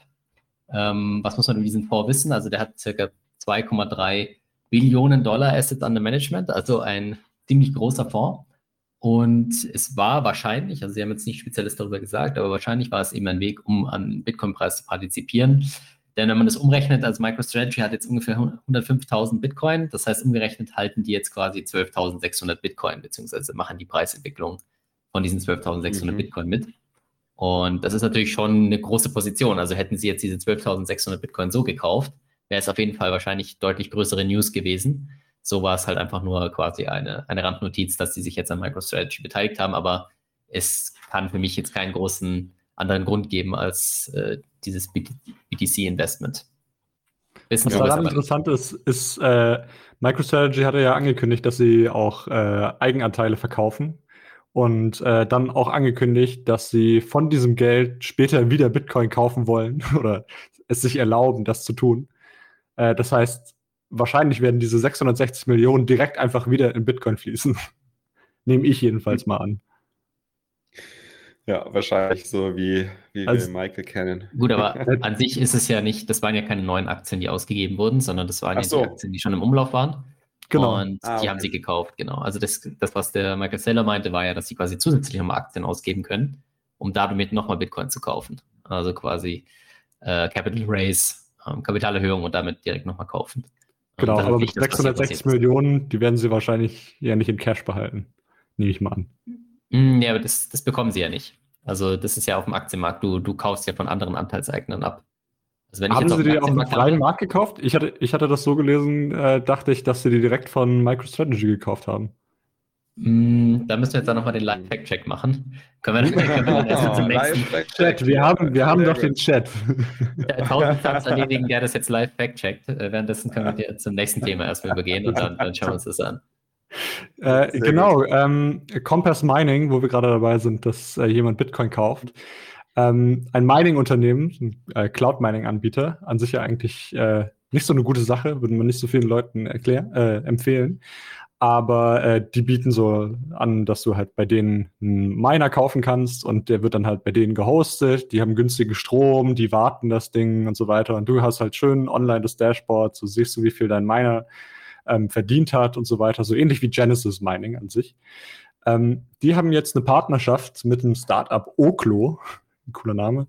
Ähm, was muss man in diesem Fonds wissen? Also der hat circa 2,3 Billionen Dollar Assets under Management, also ein ziemlich großer Fonds. Und es war wahrscheinlich, also Sie haben jetzt nicht Spezielles darüber gesagt, aber wahrscheinlich war es eben ein Weg, um an Bitcoin-Preis zu partizipieren. Denn wenn man das umrechnet, also MicroStrategy hat jetzt ungefähr 105.000 Bitcoin, das heißt umgerechnet halten die jetzt quasi 12.600 Bitcoin, beziehungsweise machen die Preisentwicklung von diesen 12.600 mhm. Bitcoin mit. Und das ist natürlich schon eine große Position. Also hätten sie jetzt diese 12.600 Bitcoin so gekauft, wäre es auf jeden Fall wahrscheinlich deutlich größere News gewesen. So war es halt einfach nur quasi eine, eine Randnotiz, dass sie sich jetzt an MicroStrategy beteiligt haben, aber es kann für mich jetzt keinen großen anderen Grund geben als äh, dieses BTC-Investment. Was daran interessant ist, ist, äh, MicroStrategy hatte ja angekündigt, dass sie auch äh, Eigenanteile verkaufen und äh, dann auch angekündigt, dass sie von diesem Geld später wieder Bitcoin kaufen wollen oder es sich erlauben, das zu tun. Äh, das heißt, wahrscheinlich werden diese 660 Millionen direkt einfach wieder in Bitcoin fließen. Nehme ich jedenfalls mal an. Ja, wahrscheinlich so wie, wie also, wir Michael kennen. Gut, aber an sich ist es ja nicht, das waren ja keine neuen Aktien, die ausgegeben wurden, sondern das waren ja so. die Aktien, die schon im Umlauf waren. Genau. Und ah, die okay. haben sie gekauft, genau. Also das, das, was der Michael Seller meinte, war ja, dass sie quasi zusätzlich nochmal Aktien ausgeben können, um damit nochmal Bitcoin zu kaufen. Also quasi äh, Capital Raise, ähm, Kapitalerhöhung und damit direkt nochmal kaufen. Genau, aber mit 660 Millionen, die werden sie wahrscheinlich ja nicht in Cash behalten. Nehme ich mal an. Mm, ja, aber das, das bekommen sie ja nicht. Also das ist ja auf dem Aktienmarkt. Du, du kaufst ja von anderen Anteilseignern ab. Also Haben sie die auf dem freien Markt gekauft? Ich hatte, ich hatte das so gelesen, äh, dachte ich, dass sie die direkt von MicroStrategy gekauft haben. Mm, Da müssen wir jetzt dann nochmal den Live-Fact-Check machen. Können wir, können wir dann erst zum nächsten Chat, wir haben, wir haben doch den Chat. äh, Tausendsatz erledigen, der das jetzt live fact-checkt. Äh, Währenddessen können wir zum nächsten Thema erstmal übergehen und dann, dann schauen wir uns das an. Äh, genau, ähm, Compass Mining, wo wir gerade dabei sind, dass äh, jemand Bitcoin kauft. Ähm, ein Mining-Unternehmen, ein äh, Cloud-Mining-Anbieter, an sich ja eigentlich äh, nicht so eine gute Sache, würde man nicht so vielen Leuten erklären, äh, empfehlen. Aber äh, die bieten so an, dass du halt bei denen einen Miner kaufen kannst und der wird dann halt bei denen gehostet. Die haben günstigen Strom, die warten das Ding und so weiter. Und du hast halt schön online das Dashboard, so siehst du, wie viel dein Miner ähm, verdient hat und so weiter. So ähnlich wie Genesis Mining an sich. Ähm, die haben jetzt eine Partnerschaft mit dem Startup Oklo, ein cooler Name,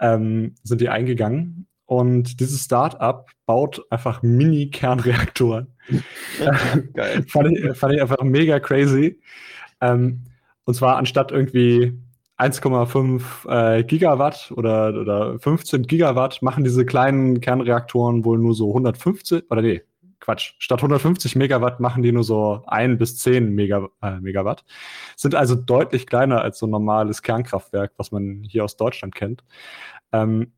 ähm, sind die eingegangen. Und dieses Startup baut einfach Mini-Kernreaktoren. Geil. fand, ich, fand ich einfach mega crazy. Ähm, und zwar anstatt irgendwie 1,5 äh, Gigawatt oder, oder 15 Gigawatt machen diese kleinen Kernreaktoren wohl nur so 150 oder nee, Quatsch, statt 150 Megawatt machen die nur so 1 bis 10 Mega, äh, Megawatt. Sind also deutlich kleiner als so ein normales Kernkraftwerk, was man hier aus Deutschland kennt. Ähm,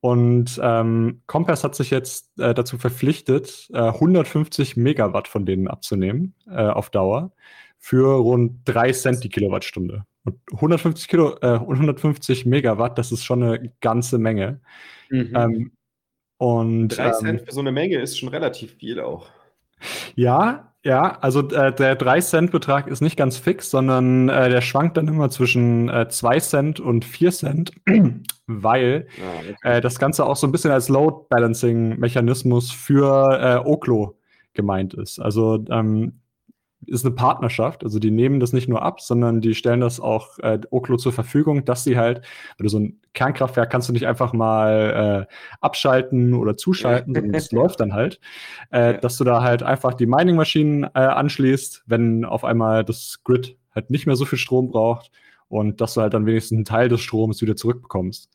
und ähm, Compass hat sich jetzt äh, dazu verpflichtet, äh, 150 Megawatt von denen abzunehmen äh, auf Dauer für rund 3 Cent die Kilowattstunde. Und 150, Kilo, äh, 150 Megawatt, das ist schon eine ganze Menge. Mhm. Ähm, und Drei ähm, Cent für so eine Menge ist schon relativ viel auch. ja, ja, also äh, der 3-Cent-Betrag ist nicht ganz fix, sondern äh, der schwankt dann immer zwischen äh, 2 Cent und 4 Cent, weil Ah, okay. äh, das Ganze auch so ein bisschen als Load-Balancing-Mechanismus für äh, Oklo gemeint ist. Also ähm, ist eine Partnerschaft, also die nehmen das nicht nur ab, sondern die stellen das auch äh, Oklo zur Verfügung, dass sie halt, weil du so ein Kernkraftwerk kannst du nicht einfach mal äh, abschalten oder zuschalten, sondern es läuft dann halt, äh, Ja. dass du da halt einfach die Mining-Maschinen äh, anschließt, wenn auf einmal das Grid halt nicht mehr so viel Strom braucht und dass du halt dann wenigstens einen Teil des Stroms wieder zurückbekommst.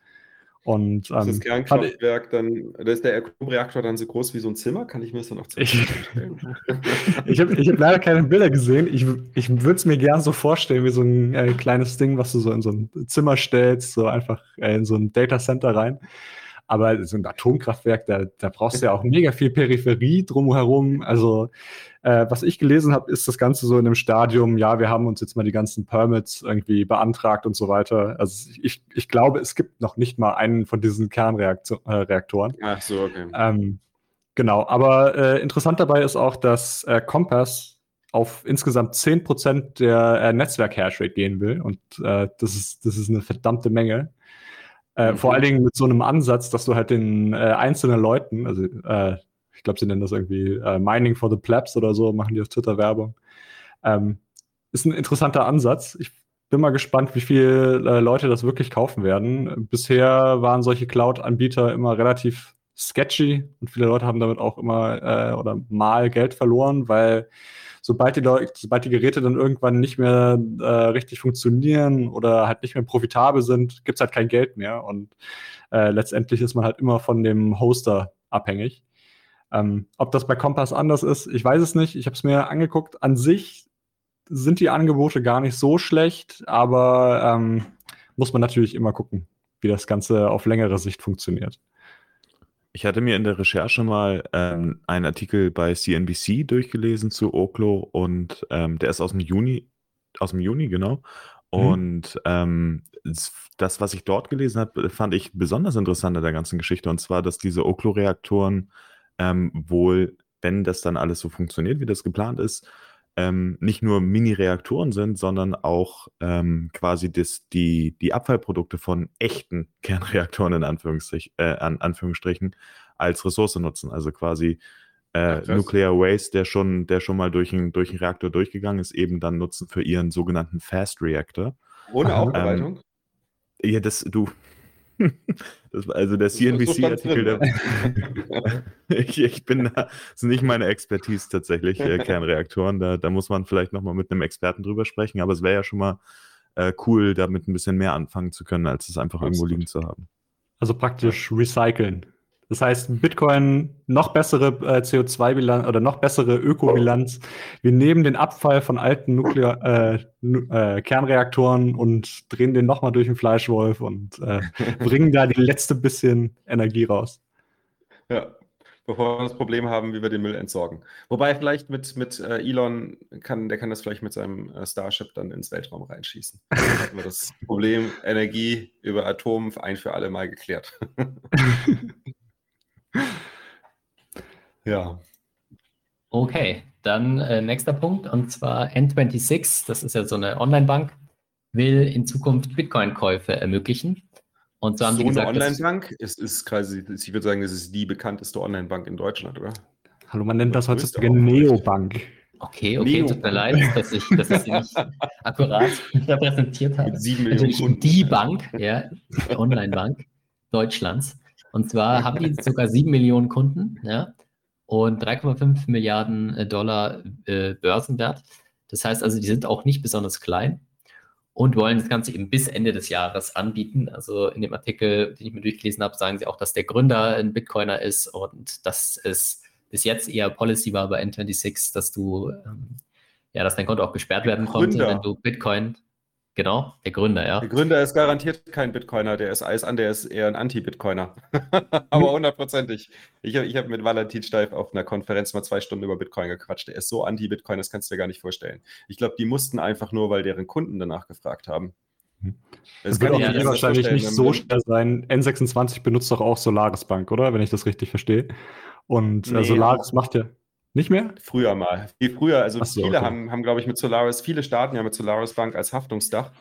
Und Ist das ähm, Kernkraftwerk dann, da ist der Atomreaktor dann so groß wie so ein Zimmer? Kann ich mir das dann auch zu Ich- Ich habe ich hab leider keine Bilder gesehen. Ich, ich würde es mir gern so vorstellen, wie so ein äh, kleines Ding, was du so in so ein Zimmer stellst, so einfach äh, in so ein Data Center rein. Aber so ein Atomkraftwerk, da, da brauchst du ja auch mega viel Peripherie drumherum. Also, äh, was ich gelesen habe, ist das Ganze so in einem Stadium, ja, wir haben uns jetzt mal die ganzen Permits irgendwie beantragt und so weiter. Also, ich, ich glaube, es gibt noch nicht mal einen von diesen Kernreaktoren. Äh. Ach so, okay. Ähm, genau, aber äh, interessant dabei ist auch, dass äh, Compass auf insgesamt 10% der äh, Netzwerk-Hashrate gehen will. Und äh, das, ist, das ist eine verdammte Menge. Äh, Mhm. Vor allen Dingen mit so einem Ansatz, dass du halt den äh, einzelnen Leuten, also äh, ich glaube, sie nennen das irgendwie äh, Mining for the Plebs oder so, machen die auf Twitter Werbung. Ähm, ist ein interessanter Ansatz. Ich bin mal gespannt, wie viele äh, Leute das wirklich kaufen werden. Bisher waren solche Cloud-Anbieter immer relativ sketchy und viele Leute haben damit auch immer äh, oder mal Geld verloren, weil sobald die, Leute, sobald die Geräte dann irgendwann nicht mehr äh, richtig funktionieren oder halt nicht mehr profitabel sind, gibt's halt kein Geld mehr und äh, letztendlich ist man halt immer von dem Hoster abhängig. Ähm, ob das bei Compass anders ist, ich weiß es nicht. Ich habe es mir angeguckt. An sich sind die Angebote gar nicht so schlecht, aber ähm, muss man natürlich immer gucken, wie das Ganze auf längere Sicht funktioniert. Ich hatte mir in der Recherche mal ähm, einen Artikel bei CNBC durchgelesen zu Oklo und ähm, der ist aus dem Juni, aus dem Juni, genau. Und ähm, das- das, was ich dort gelesen habe, fand ich besonders interessant an der ganzen Geschichte. Und zwar, dass diese Oklo-Reaktoren ähm, wohl, wenn das dann alles so funktioniert, wie das geplant ist, ähm, nicht nur Mini-Reaktoren sind, sondern auch ähm, quasi das, die, die Abfallprodukte von echten Kernreaktoren in Anführungsstrich, äh, an Anführungsstrichen als Ressource nutzen. Also quasi äh, krass. Nuclear Waste, der schon, der schon mal durch einen, durch einen Reaktor durchgegangen ist, eben dann nutzen für ihren sogenannten Fast Reactor. Ohne. Aufbereitung? Ja, das, du. Das, war also der CNBC-Artikel, der, ich, ich bin da, das ist nicht meine Expertise tatsächlich, äh, Kernreaktoren. Da, da muss man vielleicht nochmal mit einem Experten drüber sprechen, aber es wäre ja schon mal äh, cool, damit ein bisschen mehr anfangen zu können, als es einfach irgendwo Absolut. liegen zu haben. Also praktisch recyceln. Das heißt, Bitcoin noch bessere äh, CO2-Bilanz oder noch bessere Ökobilanz. Wir nehmen den Abfall von alten Nuklear äh, äh, Kernreaktoren und drehen den nochmal durch den Fleischwolf und äh, bringen da die letzte bisschen Energie raus. Ja, bevor wir das Problem haben, wie wir den Müll entsorgen. Wobei vielleicht mit, mit äh, Elon kann, der kann das vielleicht mit seinem äh, Starship dann ins Weltraum reinschießen. Dann hätten wir das Problem Energie über Atom ein für alle Mal geklärt. ja. Okay, dann äh, nächster Punkt und zwar N26, das ist ja so eine Online-Bank, will in Zukunft Bitcoin-Käufe ermöglichen. Und so haben so gesagt, eine Online-Bank ist, ist quasi, ich würde sagen, das ist die bekannteste Online-Bank in Deutschland, oder? Hallo, man nennt das heutzutage Neobank. Okay, okay, Neo. tut mir leid, dass ich, dass ich sie nicht akkurat repräsentiert habe. Mit sieben Millionen die Bank, ja, die Online-Bank Deutschlands. Und zwar haben die sogar sieben Millionen Kunden, ja, und 3,5 Milliarden äh, Dollar äh, Börsenwert. Das heißt also, die sind auch nicht besonders klein und wollen das Ganze eben bis Ende des Jahres anbieten. Also in dem Artikel, den ich mir durchgelesen habe, sagen sie auch, dass der Gründer ein Bitcoiner ist und dass es bis jetzt eher Policy war bei N26, dass du, ähm, ja, dass dein Konto auch gesperrt werden konnte, wenn du Bitcoin, genau, der Gründer, ja. Der Gründer ist garantiert kein Bitcoiner, der ist alles an, der ist eher ein Anti-Bitcoiner. Aber hundertprozentig. Ich habe ich hab mit Valentin Steif auf einer Konferenz mal zwei Stunden über Bitcoin gequatscht. Der ist so anti-Bitcoin, das kannst du dir gar nicht vorstellen. Ich glaube, die mussten einfach nur, weil deren Kunden danach gefragt haben. Es wird auch ja, wahrscheinlich nicht so schwer sein. N26 benutzt doch auch Solaris Bank, oder? Wenn ich das richtig verstehe. Und äh, nee, Solaris ja. macht ja nicht mehr? Früher mal. Viel früher. Also so, viele okay. haben, haben glaube ich, mit Solaris, viele starten ja mit Solaris Bank als Haftungsdach.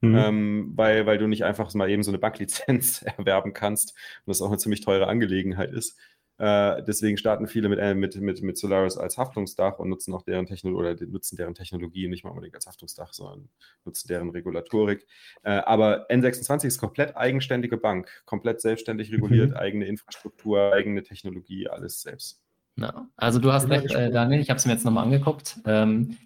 Mhm. Ähm, weil, weil du nicht einfach mal eben so eine Banklizenz erwerben kannst und das auch eine ziemlich teure Angelegenheit ist. Äh, deswegen starten viele mit, äh, mit, mit, mit Solaris als Haftungsdach und nutzen auch deren Technologie oder nutzen deren Technologie nicht mal unbedingt als Haftungsdach, sondern nutzen deren Regulatorik. Äh, aber N26 ist komplett eigenständige Bank, komplett selbstständig reguliert, mhm. eigene Infrastruktur, eigene Technologie, alles selbst. Ja, also du hast recht, äh, Daniel, ich habe es mir jetzt nochmal angeguckt. Ähm,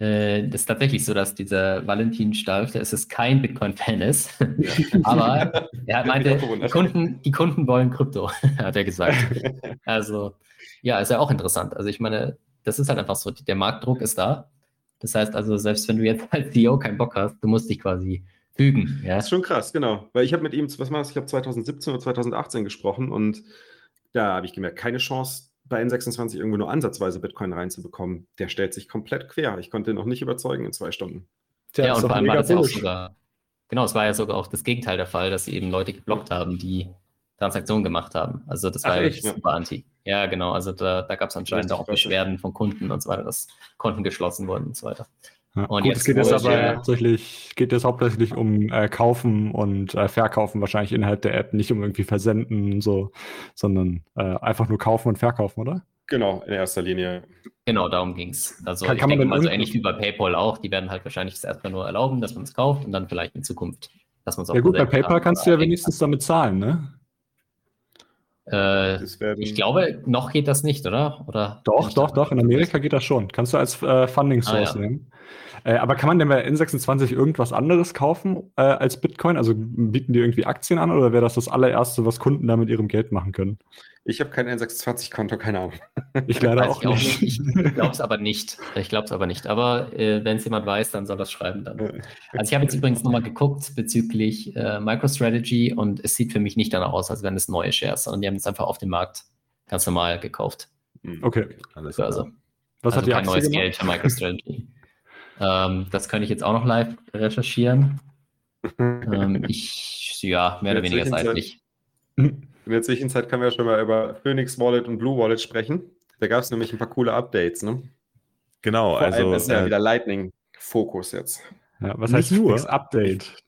äh, das ist tatsächlich so, dass dieser Valentin Stalf, der ist es kein Bitcoin-Fan ist. Aber er meinte, die Kunden, die Kunden wollen Krypto, hat er gesagt. Also, ja, ist ja auch interessant. Also, ich meine, das ist halt einfach so, der Marktdruck ist da. Das heißt also, selbst wenn du jetzt als CEO keinen Bock hast, du musst dich quasi fügen. Ja? Das ist schon krass, genau. Weil ich habe mit ihm, was war das? Ich habe 2017 oder 2018 gesprochen und da habe ich gemerkt, keine Chance, bei N26 irgendwo nur ansatzweise Bitcoin reinzubekommen. Der stellt sich komplett quer. Ich konnte ihn noch nicht überzeugen in zwei Stunden. Tja, ja, und vor allem war das ja auch sogar, genau, es war ja sogar auch das Gegenteil der Fall, dass sie eben Leute geblockt haben, die Transaktionen gemacht haben. Also das war Ach, ja echt, super ja. anti. Ja, genau. Also da, da gab es anscheinend auch Beschwerden von Kunden und so weiter, dass Konten geschlossen wurden und so weiter. Ja, und gut, jetzt es geht jetzt aber ja, hauptsächlich, geht jetzt hauptsächlich um äh, Kaufen und äh, Verkaufen wahrscheinlich innerhalb der App, nicht um irgendwie Versenden und so, sondern äh, einfach nur kaufen und verkaufen, oder? Genau, in erster Linie. Genau, darum ging es. Also kann, ich kann denke mal so ähnlich wie bei PayPal auch, die werden halt wahrscheinlich das erstmal nur erlauben, dass man es kauft und dann vielleicht in Zukunft, dass man es auch Ja gut, bei PayPal kannst du ja wenigstens damit zahlen, ne? Äh, ich glaube, noch geht das nicht, oder? oder doch, doch, doch. In Amerika geht das schon. Kannst du als äh, Funding Source ah, ja. nehmen. Äh, aber kann man denn bei N26 irgendwas anderes kaufen äh, als Bitcoin? Also bieten die irgendwie Aktien an oder wäre das das allererste, was Kunden da mit ihrem Geld machen können? Ich habe kein N26-Konto, keine Ahnung. Ich leider auch, auch, nicht. Ich glaube es aber nicht. Ich glaube es aber nicht. Aber äh, wenn es jemand weiß, dann soll das schreiben dann. Also ich habe jetzt übrigens nochmal geguckt bezüglich äh, MicroStrategy und es sieht für mich nicht danach aus, als wären es neue Shares, sondern die haben es einfach auf dem Markt ganz normal gekauft. Hm. Okay. Alles also, Was also hat die kein Aktie neues gemacht? Geld für MicroStrategy. Ähm, das könnte ich jetzt auch noch live recherchieren. ähm, ich, ja, mehr oder weniger seitlich. In der Zwischenzeit können wir schon mal über Phoenix Wallet und Blue Wallet sprechen. Da gab es nämlich ein paar coole Updates, ne? Genau, Vor also. ist ja äh, wieder Lightning-Fokus jetzt. Ja, was heißt nur Update?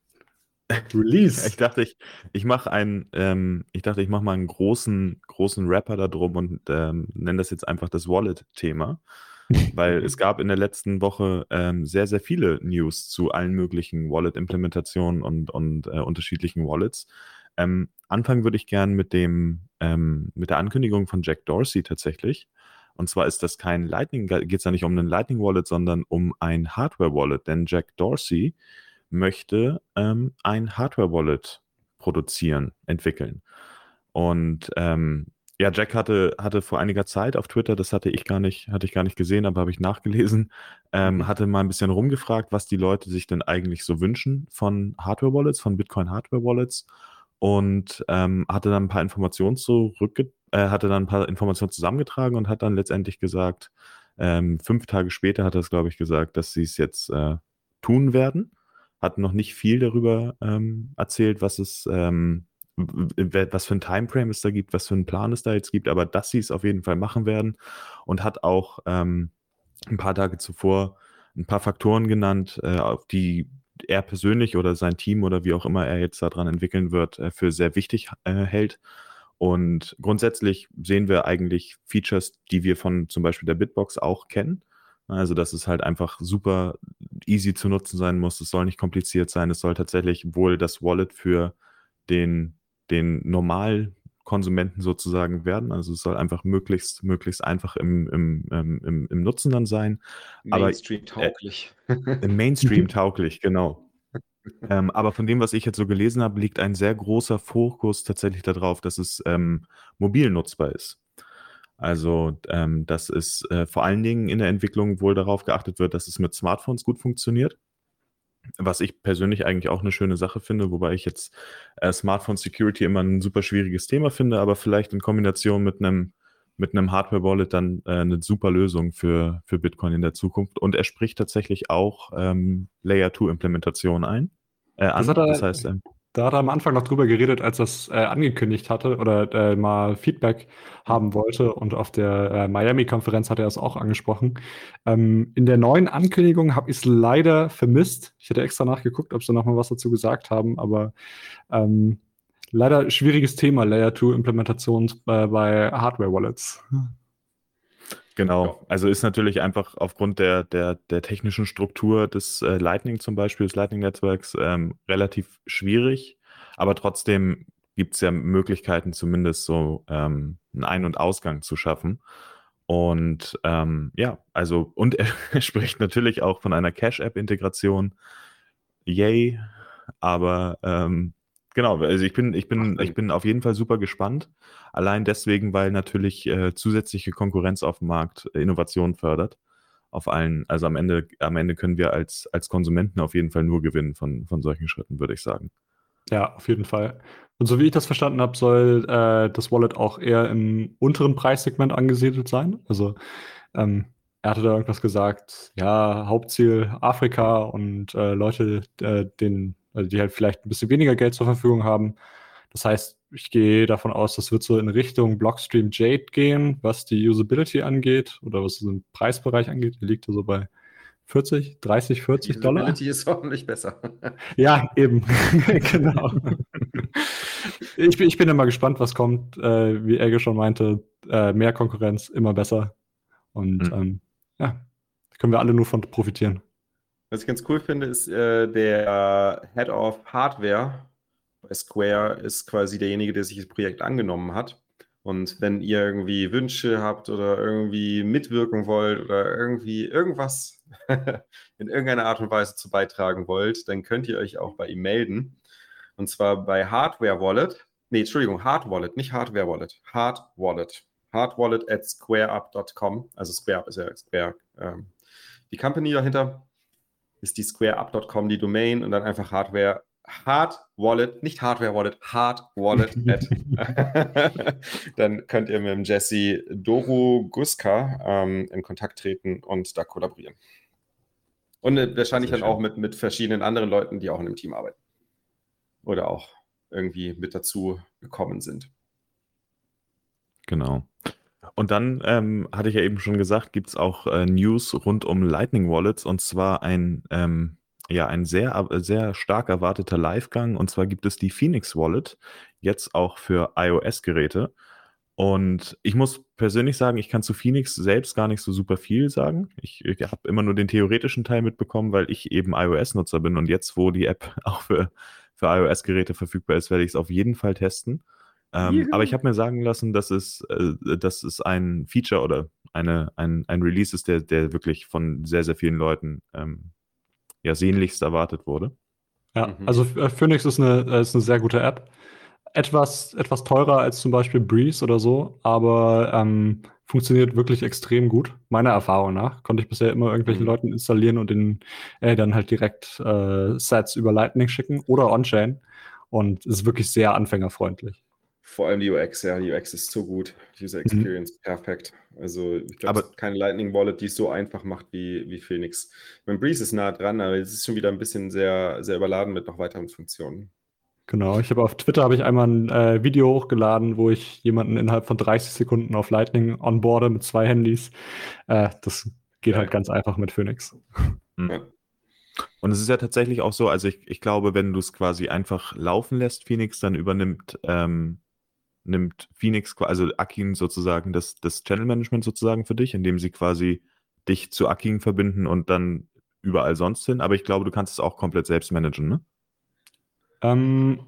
Release. Ich dachte, ich, ich mache einen, ähm, ich dachte, ich mache mal einen großen, großen Rapper da drum und ähm, nenne das jetzt einfach das Wallet-Thema weil es gab in der letzten Woche ähm, sehr, sehr viele News zu allen möglichen Wallet-Implementationen und, und äh, unterschiedlichen Wallets. Ähm, anfangen würde ich gern mit dem, ähm, mit der Ankündigung von Jack Dorsey tatsächlich. Und zwar ist das kein Lightning, geht es ja nicht um einen Lightning Wallet, sondern um ein Hardware Wallet. Denn Jack Dorsey möchte ähm, ein Hardware Wallet produzieren, entwickeln. Und ähm, ja, Jack hatte, hatte vor einiger Zeit auf Twitter, das hatte ich gar nicht, hatte ich gar nicht gesehen, aber habe ich nachgelesen, ähm, mhm. hatte mal ein bisschen rumgefragt, was die Leute sich denn eigentlich so wünschen von Hardware-Wallets, von Bitcoin-Hardware-Wallets und ähm, hatte dann ein paar Informationen zurückge äh, hatte dann ein paar Informationen zusammengetragen und hat dann letztendlich gesagt, ähm, fünf Tage später hat er es, glaube ich, gesagt, dass sie es jetzt äh, tun werden. Hat noch nicht viel darüber ähm, erzählt, was es, ähm, was für ein Timeframe es da gibt, was für einen Plan es da jetzt gibt, aber dass sie es auf jeden Fall machen werden und hat auch ähm, ein paar Tage zuvor ein paar Faktoren genannt, äh, auf die er persönlich oder sein Team oder wie auch immer er jetzt daran entwickeln wird, äh, für sehr wichtig äh, hält. Und grundsätzlich sehen wir eigentlich Features, die wir von zum Beispiel der Bitbox auch kennen. Also, dass es halt einfach super easy zu nutzen sein muss. Es soll nicht kompliziert sein. Es soll tatsächlich wohl das Wallet für den, den Normalkonsumenten sozusagen werden. Also, es soll einfach möglichst, möglichst einfach im, im, ähm, im, im Nutzen dann sein. Mainstream tauglich. Äh, Mainstream tauglich, genau ähm, aber von dem, was ich jetzt so gelesen habe, liegt ein sehr großer Fokus tatsächlich darauf, dass es ähm, mobil nutzbar ist. Also, ähm, dass es äh, vor allen Dingen in der Entwicklung wohl darauf geachtet wird, dass es mit Smartphones gut funktioniert. Was ich persönlich eigentlich auch eine schöne Sache finde, wobei ich jetzt äh, Smartphone Security immer ein super schwieriges Thema finde, aber vielleicht in Kombination mit einem mit einem Hardware-Wallet dann äh, eine super Lösung für, für Bitcoin in der Zukunft. Und er spricht tatsächlich auch ähm, Layer-2-Implementationen ein. Äh, an. Das, das heißt, ähm, da hat er am Anfang noch drüber geredet, als er es äh, angekündigt hatte oder äh, mal Feedback haben wollte. Und auf der äh, Miami-Konferenz hat er es auch angesprochen. Ähm, in der neuen Ankündigung habe ich es leider vermisst. Ich hätte extra nachgeguckt, ob sie noch mal was dazu gesagt haben, aber ähm, leider schwieriges Thema, Layer 2 Implementation bei, Hardware-Wallets. Genau, also ist natürlich einfach aufgrund der, der, der technischen Struktur des äh, Lightning zum Beispiel, des Lightning-Netzwerks, ähm, relativ schwierig, aber trotzdem gibt es ja Möglichkeiten, zumindest so ähm, einen Ein- und Ausgang zu schaffen. Und ähm, ja, also, und er spricht natürlich auch von einer Cash-App-Integration. Yay, aber ähm, Genau, also ich bin, ich bin, ich bin auf jeden Fall super gespannt. Allein deswegen, weil natürlich äh, zusätzliche Konkurrenz auf dem Markt äh, Innovation fördert. Auf allen, also am Ende, am Ende können wir als, als Konsumenten auf jeden Fall nur gewinnen von, von solchen Schritten, würde ich sagen. Ja, auf jeden Fall. Und so wie ich das verstanden habe, soll äh, das Wallet auch eher im unteren Preissegment angesiedelt sein. Also ähm, er hatte da irgendwas gesagt, ja, Hauptziel Afrika und äh, Leute, äh, den also die halt vielleicht ein bisschen weniger Geld zur Verfügung haben. Das heißt, ich gehe davon aus, das wird so in Richtung Blockstream Jade gehen, was die Usability angeht oder was den Preisbereich angeht. Der liegt so bei 40, 30, 40 die Dollar. Usability ist ordentlich besser. ja, eben. genau. ich, bin, ich bin immer gespannt, was kommt. Äh, wie Elge schon meinte, äh, mehr Konkurrenz, immer besser. Und mhm. ähm, ja, können wir alle nur von profitieren. Was ich ganz cool finde, ist äh, der Head of Hardware bei Square ist quasi derjenige, der sich das Projekt angenommen hat. Und wenn ihr irgendwie Wünsche habt oder irgendwie mitwirken wollt oder irgendwie irgendwas in irgendeiner Art und Weise zu beitragen wollt, dann könnt ihr euch auch bei ihm melden. Und zwar bei Hardware Wallet. Nee, Entschuldigung, Hard Wallet, nicht Hardware Wallet. Hard Wallet. Hard Wallet at squareup.com. Also SquareUp ist ja Square, ähm, die Company dahinter ist die squareup.com die Domain und dann einfach Hardware Hard Wallet, nicht Hardware Wallet, Hard Wallet dann könnt ihr mit dem Jesse Doru Guska ähm, in Kontakt treten und da kollaborieren. Und äh, wahrscheinlich dann auch mit, mit verschiedenen anderen Leuten, die auch in dem Team arbeiten. Oder auch irgendwie mit dazu gekommen sind. Genau. Und dann ähm, hatte ich ja eben schon gesagt, gibt es auch äh, News rund um Lightning Wallets und zwar ein, ähm, ja, ein sehr, sehr stark erwarteter Livegang. Und zwar gibt es die Phoenix Wallet jetzt auch für iOS-Geräte. Und ich muss persönlich sagen, ich kann zu Phoenix selbst gar nicht so super viel sagen. Ich, ich habe immer nur den theoretischen Teil mitbekommen, weil ich eben iOS-Nutzer bin. Und jetzt, wo die App auch für, für iOS-Geräte verfügbar ist, werde ich es auf jeden Fall testen. Ähm, aber ich habe mir sagen lassen, dass es, äh, dass es ein Feature oder eine, ein, ein Release ist, der, der wirklich von sehr, sehr vielen Leuten ähm, ja, sehnlichst erwartet wurde. Ja, mhm. also äh, Phoenix ist eine, ist eine sehr gute App. etwas, etwas teurer als zum Beispiel Breeze oder so, aber ähm, funktioniert wirklich extrem gut, meiner Erfahrung nach. Konnte ich bisher immer irgendwelchen Mhm. Leuten installieren und den äh, dann halt direkt äh, Sets über Lightning schicken oder On-Chain. Und ist wirklich sehr anfängerfreundlich. Vor allem die UX, ja, die UX ist so gut. User Experience, perfekt. Also ich glaube, Aber- es gibt keine Lightning Wallet, die es so einfach macht wie, wie Phoenix. Mein Breeze ist nah dran, aber es ist schon wieder ein bisschen sehr, sehr überladen mit noch weiteren Funktionen. Genau, ich habe auf Twitter habe ich einmal ein äh, Video hochgeladen, wo ich jemanden innerhalb von 30 Sekunden auf Lightning onboarde mit zwei Handys. Äh, das geht Ja. halt ganz einfach mit Phoenix. Und es ist ja tatsächlich auch so, also ich, ich glaube, wenn du es quasi einfach laufen lässt, Phoenix, dann übernimmt ähm, nimmt Phoenix, also Akin sozusagen das, das Channel Management sozusagen für dich, indem sie quasi dich zu Akin verbinden und dann überall sonst hin. Aber ich glaube, du kannst es auch komplett selbst managen, ne? Ähm,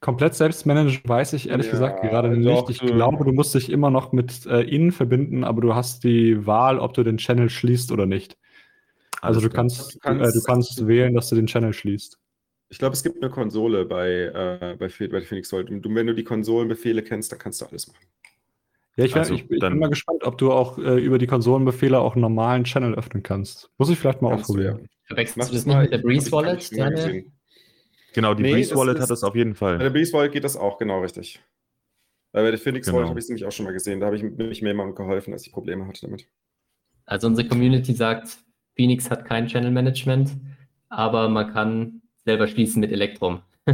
komplett selbst managen weiß ich ehrlich Ja, gesagt gerade doch, nicht. Ich glaube, du musst dich immer noch mit äh, ihnen verbinden, aber du hast die Wahl, ob du den Channel schließt oder nicht. Also du kannst, Du kannst- äh, du kannst wählen, dass du den Channel schließt. Ich glaube, es gibt eine Konsole bei, äh, bei, bei Phoenix Wallet. Und wenn du die Konsolenbefehle kennst, dann kannst du alles machen. Ja, ich, wär, Also, ich, ich dann- bin mal gespannt, ob du auch äh, über die Konsolenbefehle auch einen normalen Channel öffnen kannst. Muss ich vielleicht mal du, ausprobieren. ja. Verwechselst Mach du das das nicht mal. mit der Breeze Wallet? mal Deine. Genau, die Nee, Breeze Wallet ist- hat das auf jeden Bei der Fall. Breeze Wallet geht das auch, genau richtig. Weil bei der Phoenix Genau. Wallet habe ich es nämlich auch schon mal gesehen. Da habe ich nämlich mir jemandem geholfen, als ich Probleme hatte damit. also unsere Community sagt, Phoenix hat kein Channel Management, aber man kann selber schließen mit Electrum.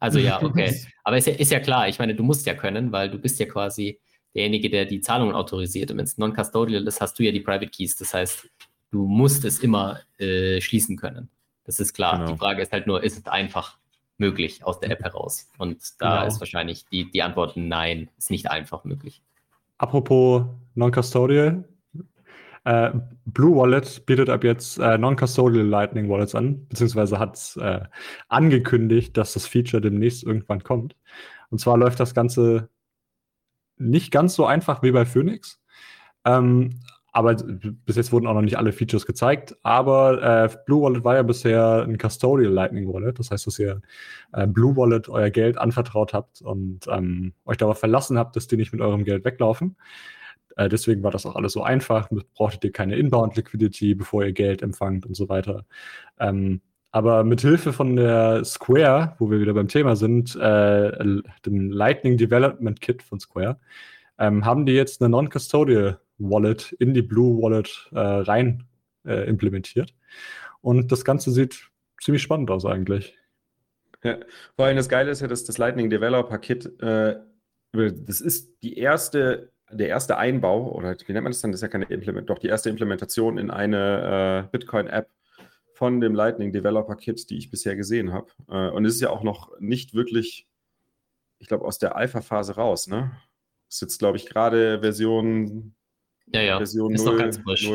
also ja, okay. Aber ist ja, ist ja klar, ich meine, du musst ja können, weil du bist ja quasi derjenige, der die Zahlungen autorisiert. Und wenn es non-custodial ist, hast du ja die Private Keys. Das heißt, du musst es immer äh, schließen können. Das ist klar. Genau. Die Frage ist halt nur, ist es einfach möglich aus der App heraus? Und da Genau. ist wahrscheinlich die, die Antwort nein, ist nicht einfach möglich. Apropos Non-Custodial. Äh, Blue Wallet bietet ab jetzt äh, Non-Custodial Lightning Wallets an, beziehungsweise hat äh, angekündigt, dass das Feature demnächst irgendwann kommt. Und zwar läuft das Ganze nicht ganz so einfach wie bei Phoenix. Ähm, aber bis jetzt wurden auch noch nicht alle Features gezeigt. Aber äh, Blue Wallet war ja bisher ein Custodial Lightning Wallet. Das heißt, dass ihr äh, Blue Wallet euer Geld anvertraut habt und ähm, euch darauf verlassen habt, dass die nicht mit eurem Geld weglaufen. Äh, deswegen war das auch alles so einfach. Brauchtet ihr keine Inbound Liquidity, bevor ihr Geld empfangt und so weiter. Ähm, aber mit Hilfe von der Square, wo wir wieder beim Thema sind, äh, dem Lightning Development Kit von Square, ähm, haben die jetzt eine Non-Custodial Wallet in die Blue Wallet äh, rein äh, implementiert. Und das Ganze sieht ziemlich spannend aus eigentlich. Ja. Vor allem das Geile ist ja, dass das Lightning Developer Kit, äh, das ist die erste, der erste Einbau, oder wie nennt man das dann? Das ist ja keine Implement, doch die erste Implementation in eine äh, Bitcoin-App von dem Lightning Developer Kit, die ich bisher gesehen habe. Äh, und es ist ja auch noch nicht wirklich, ich glaube, aus der Alpha-Phase raus, ne? Ist jetzt, glaube ich, gerade Version, Ja, ja, Version ist 0, noch ganz frisch.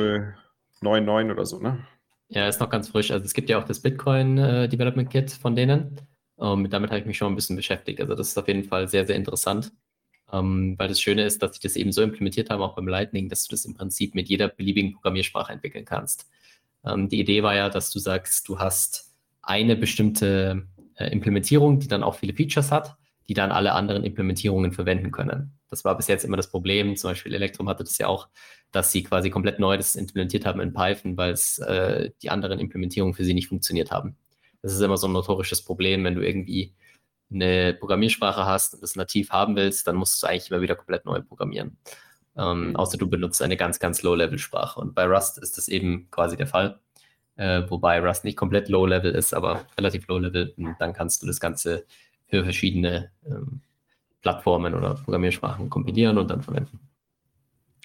099 oder so, ne? Ja, ist noch ganz frisch. Also es gibt ja auch das Bitcoin äh, Development Kit von denen. Ähm, damit habe ich mich schon ein bisschen beschäftigt. Also das ist auf jeden Fall sehr, sehr interessant. Ähm, weil das Schöne ist, dass sie das eben so implementiert haben, auch beim Lightning, dass du das im Prinzip mit jeder beliebigen Programmiersprache entwickeln kannst. Ähm, die Idee war ja, dass du sagst, du hast eine bestimmte äh, Implementierung, die dann auch viele Features hat, die dann alle anderen Implementierungen verwenden können. Das war bis jetzt immer das Problem. Zum Beispiel Electrum hatte das ja auch, dass sie quasi komplett neu das implementiert haben in Python, weil es äh, die anderen Implementierungen für sie nicht funktioniert haben. Das ist immer so ein notorisches Problem, wenn du irgendwie eine Programmiersprache hast und das nativ haben willst, dann musst du eigentlich immer wieder komplett neu programmieren. Ähm, Mhm. Außer du benutzt eine ganz, ganz Low-Level-Sprache. Und bei Rust ist das eben quasi der Fall. Äh, wobei Rust nicht komplett Low-Level ist, aber relativ Low-Level. Und dann kannst du das Ganze für verschiedene ähm, Plattformen oder Programmiersprachen kompilieren und dann verwenden.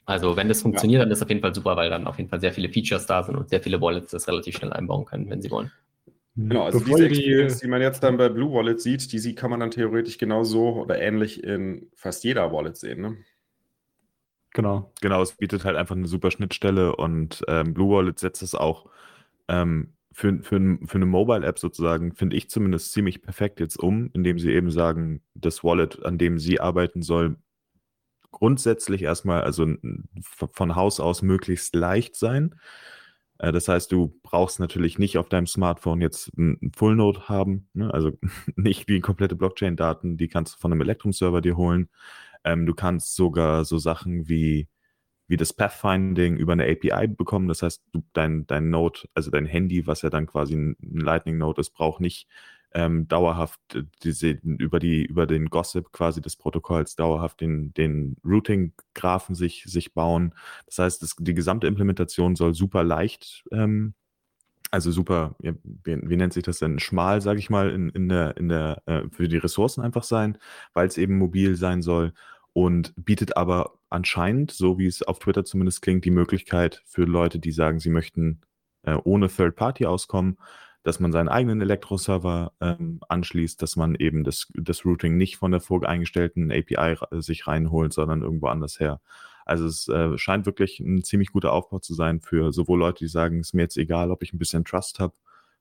Also wenn das funktioniert, dann ist auf jeden Fall super, weil dann auf jeden Fall sehr viele Features da sind und sehr viele Wallets das relativ schnell einbauen können, wenn sie wollen. Genau, also Bevor diese ihr die- Experience, die man jetzt dann bei Blue Wallet sieht, die sie kann man dann theoretisch genauso oder ähnlich in fast jeder Wallet sehen. Ne? Genau. Genau, es bietet halt einfach eine super Schnittstelle und ähm, Blue Wallet setzt es auch ähm, für, für, für eine Mobile-App sozusagen, finde ich zumindest ziemlich perfekt jetzt um, indem sie eben sagen, das Wallet, an dem sie arbeiten soll, grundsätzlich erstmal, also von Haus aus möglichst leicht sein. Äh, das heißt, du brauchst natürlich nicht auf deinem Smartphone jetzt ein Full Node haben, ne? also nicht die komplette Blockchain-Daten, die kannst du von einem Electrum-Server dir holen. Ähm, du kannst sogar so Sachen wie, wie das Pathfinding über eine API bekommen. Das heißt, du, dein, dein Node, also dein Handy, was ja dann quasi ein Lightning-Node ist, braucht nicht ähm, dauerhaft äh, diese, über, die, über den Gossip quasi des Protokolls dauerhaft den, den Routing-Graphen sich, sich bauen. Das heißt, das, die gesamte Implementation soll super leicht, ähm, also super, wie, wie, nennt sich das denn, schmal, sage ich mal, in, in der, in der, äh, für die Ressourcen einfach sein, weil es eben mobil sein soll und bietet aber anscheinend, so wie es auf Twitter zumindest klingt, die Möglichkeit für Leute, die sagen, sie möchten äh, ohne Third Party auskommen, dass man seinen eigenen Elektroserver ähm, anschließt, dass man eben das, das Routing nicht von der voreingestellten API sich reinholt, sondern irgendwo anders her. Also es äh, scheint wirklich ein ziemlich guter Aufbau zu sein für sowohl Leute, die sagen, es ist mir jetzt egal, ob ich ein bisschen Trust habe,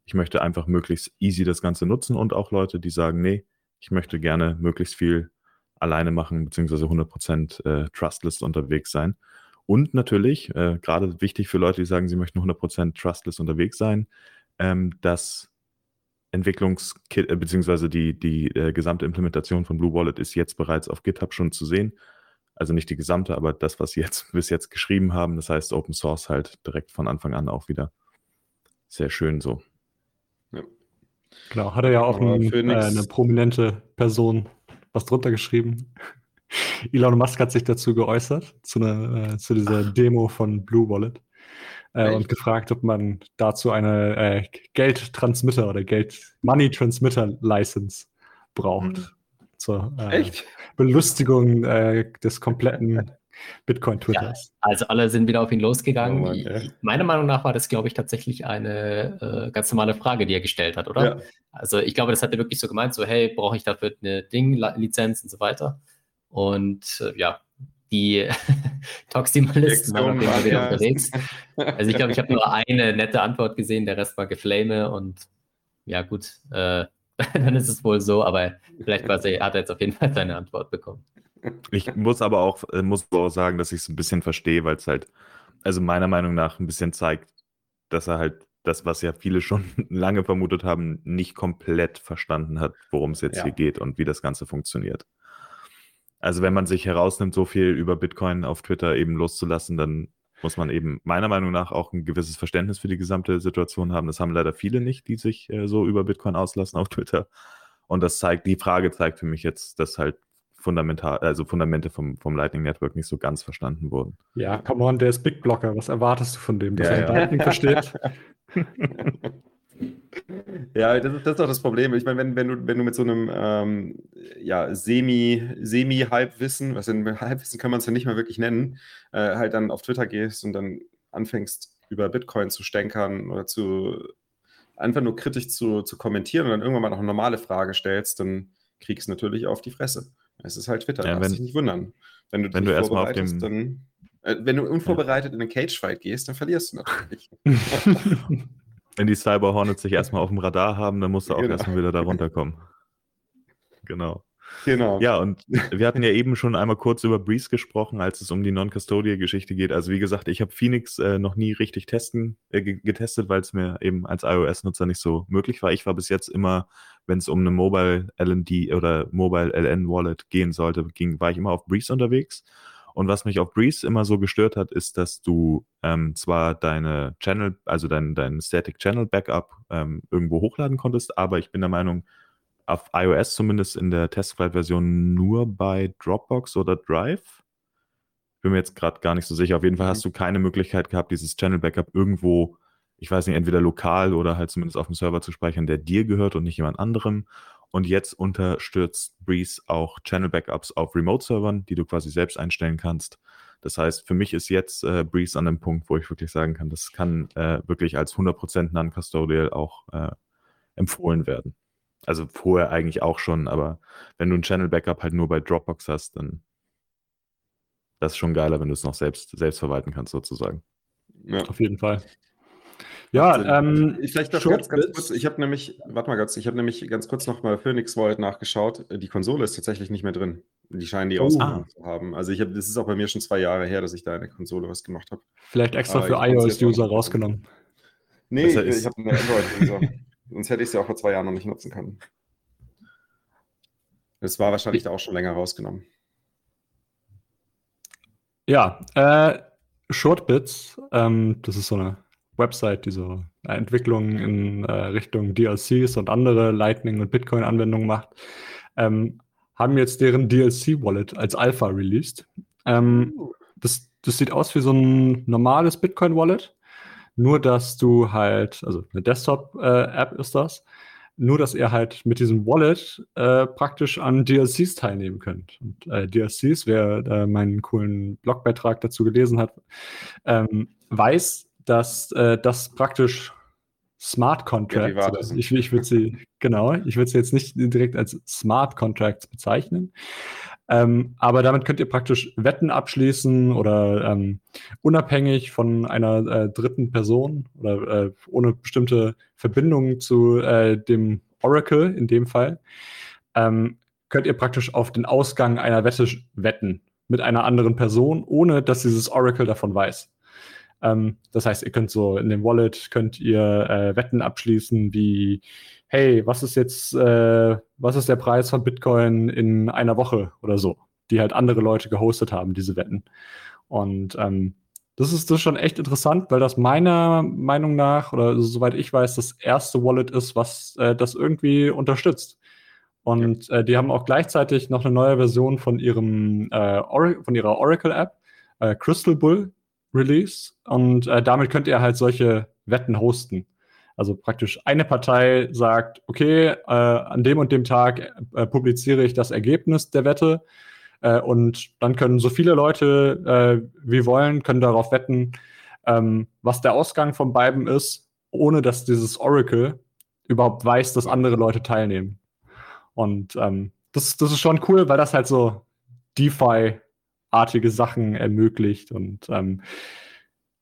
ich möchte einfach möglichst easy das Ganze nutzen und auch Leute, die sagen, nee, ich möchte gerne möglichst viel alleine machen, beziehungsweise 100% äh, trustless unterwegs sein. Und natürlich, äh, gerade wichtig für Leute, die sagen, sie möchten 100% trustless unterwegs sein, ähm, das Entwicklungskit, äh, beziehungsweise die, die äh, gesamte Implementation von Blue Wallet ist jetzt bereits auf GitHub schon zu sehen. Also nicht die gesamte, aber das, was sie jetzt bis jetzt geschrieben haben, das heißt Open Source halt direkt von Anfang an auch wieder. Sehr schön so. Ja. Genau, hat er ja auch ein, äh, eine prominente Person was drunter geschrieben. Elon Musk hat sich dazu geäußert, zu, einer, äh, zu dieser Demo von Blue Wallet äh, und gefragt, ob man dazu eine äh, Geldtransmitter oder Geld-Money-Transmitter-License braucht. Mhm. Zur äh, Belustigung äh, des kompletten Bitcoin-Twitters. Ja, also alle sind wieder auf ihn losgegangen. Oh Mann, ja. Meiner Meinung nach war das, glaube ich, tatsächlich eine äh, ganz normale Frage, die er gestellt hat, oder? Ja. Also ich glaube, das hat er wirklich so gemeint, so hey, brauche ich dafür eine Ding-Lizenz und so weiter. Und äh, ja, die Toximalisten waren auf jeden Fall unterwegs. Also ich glaube, ich habe nur eine nette Antwort gesehen, der Rest war Geflame und ja gut, äh, dann ist es wohl so, aber vielleicht hat er jetzt auf jeden Fall seine Antwort bekommen. Ich muss aber auch, äh, muss auch sagen, dass ich es ein bisschen verstehe, weil es halt, also meiner Meinung nach ein bisschen zeigt, dass er halt das, was ja viele schon lange vermutet haben, nicht komplett verstanden hat, worum es jetzt ja. hier geht und wie das Ganze funktioniert. Also wenn man sich herausnimmt, so viel über Bitcoin auf Twitter eben loszulassen, dann muss man eben meiner Meinung nach auch ein gewisses Verständnis für die gesamte Situation haben. Das haben leider viele nicht, die sich äh, so über Bitcoin auslassen auf Twitter. Und das zeigt, die Frage zeigt für mich jetzt, dass halt fundamental, also Fundamente vom, vom Lightning Network nicht so ganz verstanden wurden. Ja, come on, der ist Big Blocker. Was erwartest du von dem, dass ja, er ja. Lightning versteht? Ja, das ist, das ist doch das Problem. Ich meine, wenn, wenn, du, wenn du mit so einem ähm, ja, Semi, Semi-Halbwissen, was in Halbwissen kann man es ja nicht mal wirklich nennen, äh, halt dann auf Twitter gehst und dann anfängst, über Bitcoin zu stänkern oder zu einfach nur kritisch zu, zu kommentieren und dann irgendwann mal noch eine normale Frage stellst, dann kriegst du natürlich auf die Fresse. Es ist halt Twitter, ja, darfst dich nicht wundern. Wenn du, wenn du erstmal auf dem dann, äh, wenn du unvorbereitet ja. in einen Cagefight gehst, dann verlierst du natürlich. Wenn die Cyber Hornets sich erstmal auf dem Radar haben, dann musst du auch genau. erstmal wieder da runterkommen. Genau. Genau. Ja, und wir hatten ja eben schon einmal kurz über Breeze gesprochen, als es um die Non-Custodial-Geschichte geht. Also wie gesagt, ich habe Phoenix äh, noch nie richtig testen, äh, getestet, weil es mir eben als iOS-Nutzer nicht so möglich war. Ich war bis jetzt immer, wenn es um eine Mobile LND oder Mobile LN Wallet gehen sollte, ging, war ich immer auf Breeze unterwegs. Und was mich auf Breeze immer so gestört hat, ist, dass du ähm, zwar deine Channel, also dein, dein Static Channel Backup ähm, irgendwo hochladen konntest, aber ich bin der Meinung, auf iOS zumindest in der Testflight-Version nur bei Dropbox oder Drive. Bin mir jetzt gerade gar nicht so sicher. Auf jeden Fall mhm. hast du keine Möglichkeit gehabt, dieses Channel Backup irgendwo, ich weiß nicht, entweder lokal oder halt zumindest auf dem Server zu speichern, der dir gehört und nicht jemand anderem. Und jetzt unterstützt Breeze auch Channel Backups auf Remote-Servern, die du quasi selbst einstellen kannst. Das heißt, für mich ist jetzt äh, Breeze an dem Punkt, wo ich wirklich sagen kann, das kann äh, wirklich als 100% Non-Custodial auch äh, empfohlen werden. Also vorher eigentlich auch schon, aber wenn du ein Channel Backup halt nur bei Dropbox hast, dann das ist schon geiler, wenn du es noch selbst, selbst verwalten kannst, sozusagen. Ja, auf jeden Fall. Ja, ähm, vielleicht noch ganz, ganz kurz. Ich habe nämlich, warte mal ganz, ich habe nämlich ganz kurz noch mal Phoenix Wallet nachgeschaut. Die Konsole ist tatsächlich nicht mehr drin. Die scheinen die oh. ausgemacht zu haben. Also ich habe, das ist auch bei mir schon zwei Jahre her, dass ich da eine Konsole was gemacht habe. Vielleicht extra für iOS-User rausgenommen. Nee, ich, ich habe eine Android-User. Sonst hätte ich sie auch vor zwei Jahren noch nicht nutzen können. Das war wahrscheinlich da auch schon länger rausgenommen. Ja, äh, Shortbits, ähm, das ist so eine Website, die so Entwicklungen in äh, Richtung DLCs und andere Lightning- und Bitcoin-Anwendungen macht, ähm, haben jetzt deren DLC-Wallet als Alpha released. Ähm, uh. das, das sieht aus wie so ein normales Bitcoin-Wallet, nur dass du halt, also eine Desktop-App äh, ist das, nur dass ihr halt mit diesem Wallet äh, praktisch an DLCs teilnehmen könnt. Und äh, DLCs, wer äh, meinen coolen Blogbeitrag dazu gelesen hat, ähm, weiß, dass äh, das praktisch Smart Contracts, ich, ich würde sie, genau, ich würde sie jetzt nicht direkt als Smart Contracts bezeichnen, ähm, aber damit könnt ihr praktisch Wetten abschließen oder ähm, unabhängig von einer äh, dritten Person oder äh, ohne bestimmte Verbindung zu äh, dem Oracle in dem Fall, ähm, könnt ihr praktisch auf den Ausgang einer Wette wetten mit einer anderen Person, ohne dass dieses Oracle davon weiß. Ähm, das heißt, ihr könnt so in dem Wallet könnt ihr äh, Wetten abschließen wie hey, was ist jetzt, äh, was ist der Preis von Bitcoin in einer Woche oder so, die halt andere Leute gehostet haben, diese Wetten. Und ähm, das ist, das schon echt interessant, weil das meiner Meinung nach, oder soweit ich weiß, das erste Wallet ist, was äh, das irgendwie unterstützt. Und äh, die haben auch gleichzeitig noch eine neue Version von ihrem äh, von ihrer Oracle-App, äh, Crystal Bull, Release. Und äh, damit könnt ihr halt solche Wetten hosten. Also praktisch eine Partei sagt, okay, äh, an dem und dem Tag äh, publiziere ich das Ergebnis der Wette äh, und dann können so viele Leute äh, wie wollen, können darauf wetten, ähm, was der Ausgang von beiden ist, ohne dass dieses Oracle überhaupt weiß, dass andere Leute teilnehmen. Und ähm, das, das ist schon cool, weil das halt so DeFi-artige Sachen ermöglicht und ähm,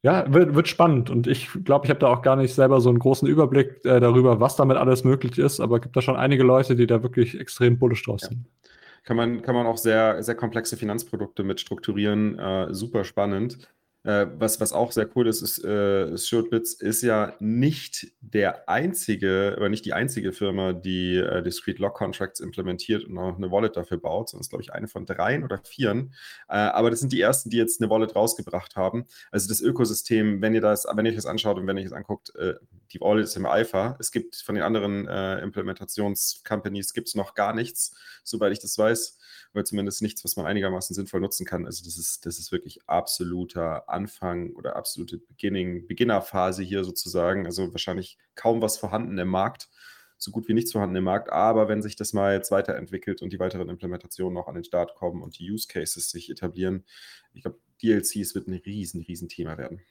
ja, wird, wird spannend. Und ich glaube, ich habe da auch gar nicht selber so einen großen Überblick äh, darüber, was damit alles möglich ist, aber es gibt da schon einige Leute, die da wirklich extrem bullish draus sind. Ja. Kann man, kann man auch sehr, sehr komplexe Finanzprodukte mit strukturieren. Äh, super spannend. Äh, was, was auch sehr cool ist, ist, äh, ShieldBits ist ja nicht der einzige, aber nicht die einzige Firma, die äh, Discrete Lock Contracts implementiert und auch eine Wallet dafür baut, sondern ist, glaube ich, eine von dreien oder vieren. Äh, aber das sind die ersten, die jetzt eine Wallet rausgebracht haben. Also das Ökosystem, wenn ihr das, wenn ihr euch das anschaut und wenn ihr euch das anguckt, äh, die Wallet ist im Alpha. Es gibt von den anderen äh, Implementations-Companies gibt es noch gar nichts, soweit ich das weiß oder zumindest nichts, was man einigermaßen sinnvoll nutzen kann. Also das ist, das ist wirklich absoluter Anfang oder absolute Beginning, Beginnerphase hier sozusagen. Also wahrscheinlich kaum was vorhanden im Markt, so gut wie nichts vorhanden im Markt. Aber wenn sich das mal jetzt weiterentwickelt und die weiteren Implementationen noch an den Start kommen und die Use Cases sich etablieren, ich glaube, DLCs wird ein riesen, riesen Thema werden.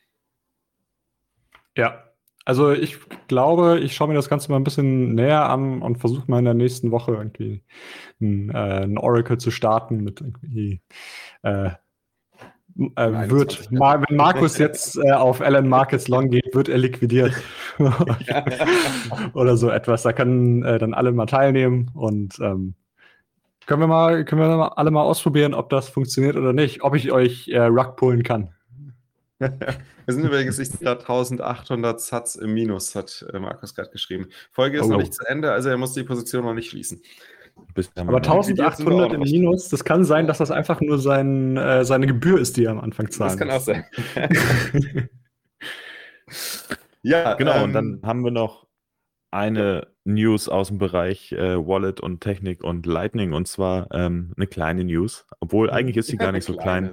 Ja, also ich glaube, ich schaue mir das Ganze mal ein bisschen näher an und versuche mal in der nächsten Woche irgendwie ein, äh, ein Oracle zu starten mit irgendwie äh, äh, wird, wenn Markus jetzt äh, auf Alan Markets Long geht, wird er liquidiert. Oder so etwas. Da können äh, dann alle mal teilnehmen und ähm, können wir mal, können wir alle mal ausprobieren, ob das funktioniert oder nicht, ob ich euch äh, Rug pullen kann. Wir sind übrigens nicht 1800 Satz im Minus, hat äh, Markus gerade geschrieben. Folge ist oh. noch nicht zu Ende, also er muss die Position noch nicht schließen. Aber 1800 im Minus, das kann sein, dass das einfach nur sein, äh, seine Gebühr ist, die er am Anfang zahlt. Das kann auch sein. ja, genau. Ähm, und dann haben wir noch eine News aus dem Bereich äh, Wallet und Technik und Lightning und zwar ähm, eine kleine News, obwohl eigentlich ist sie gar nicht so klein.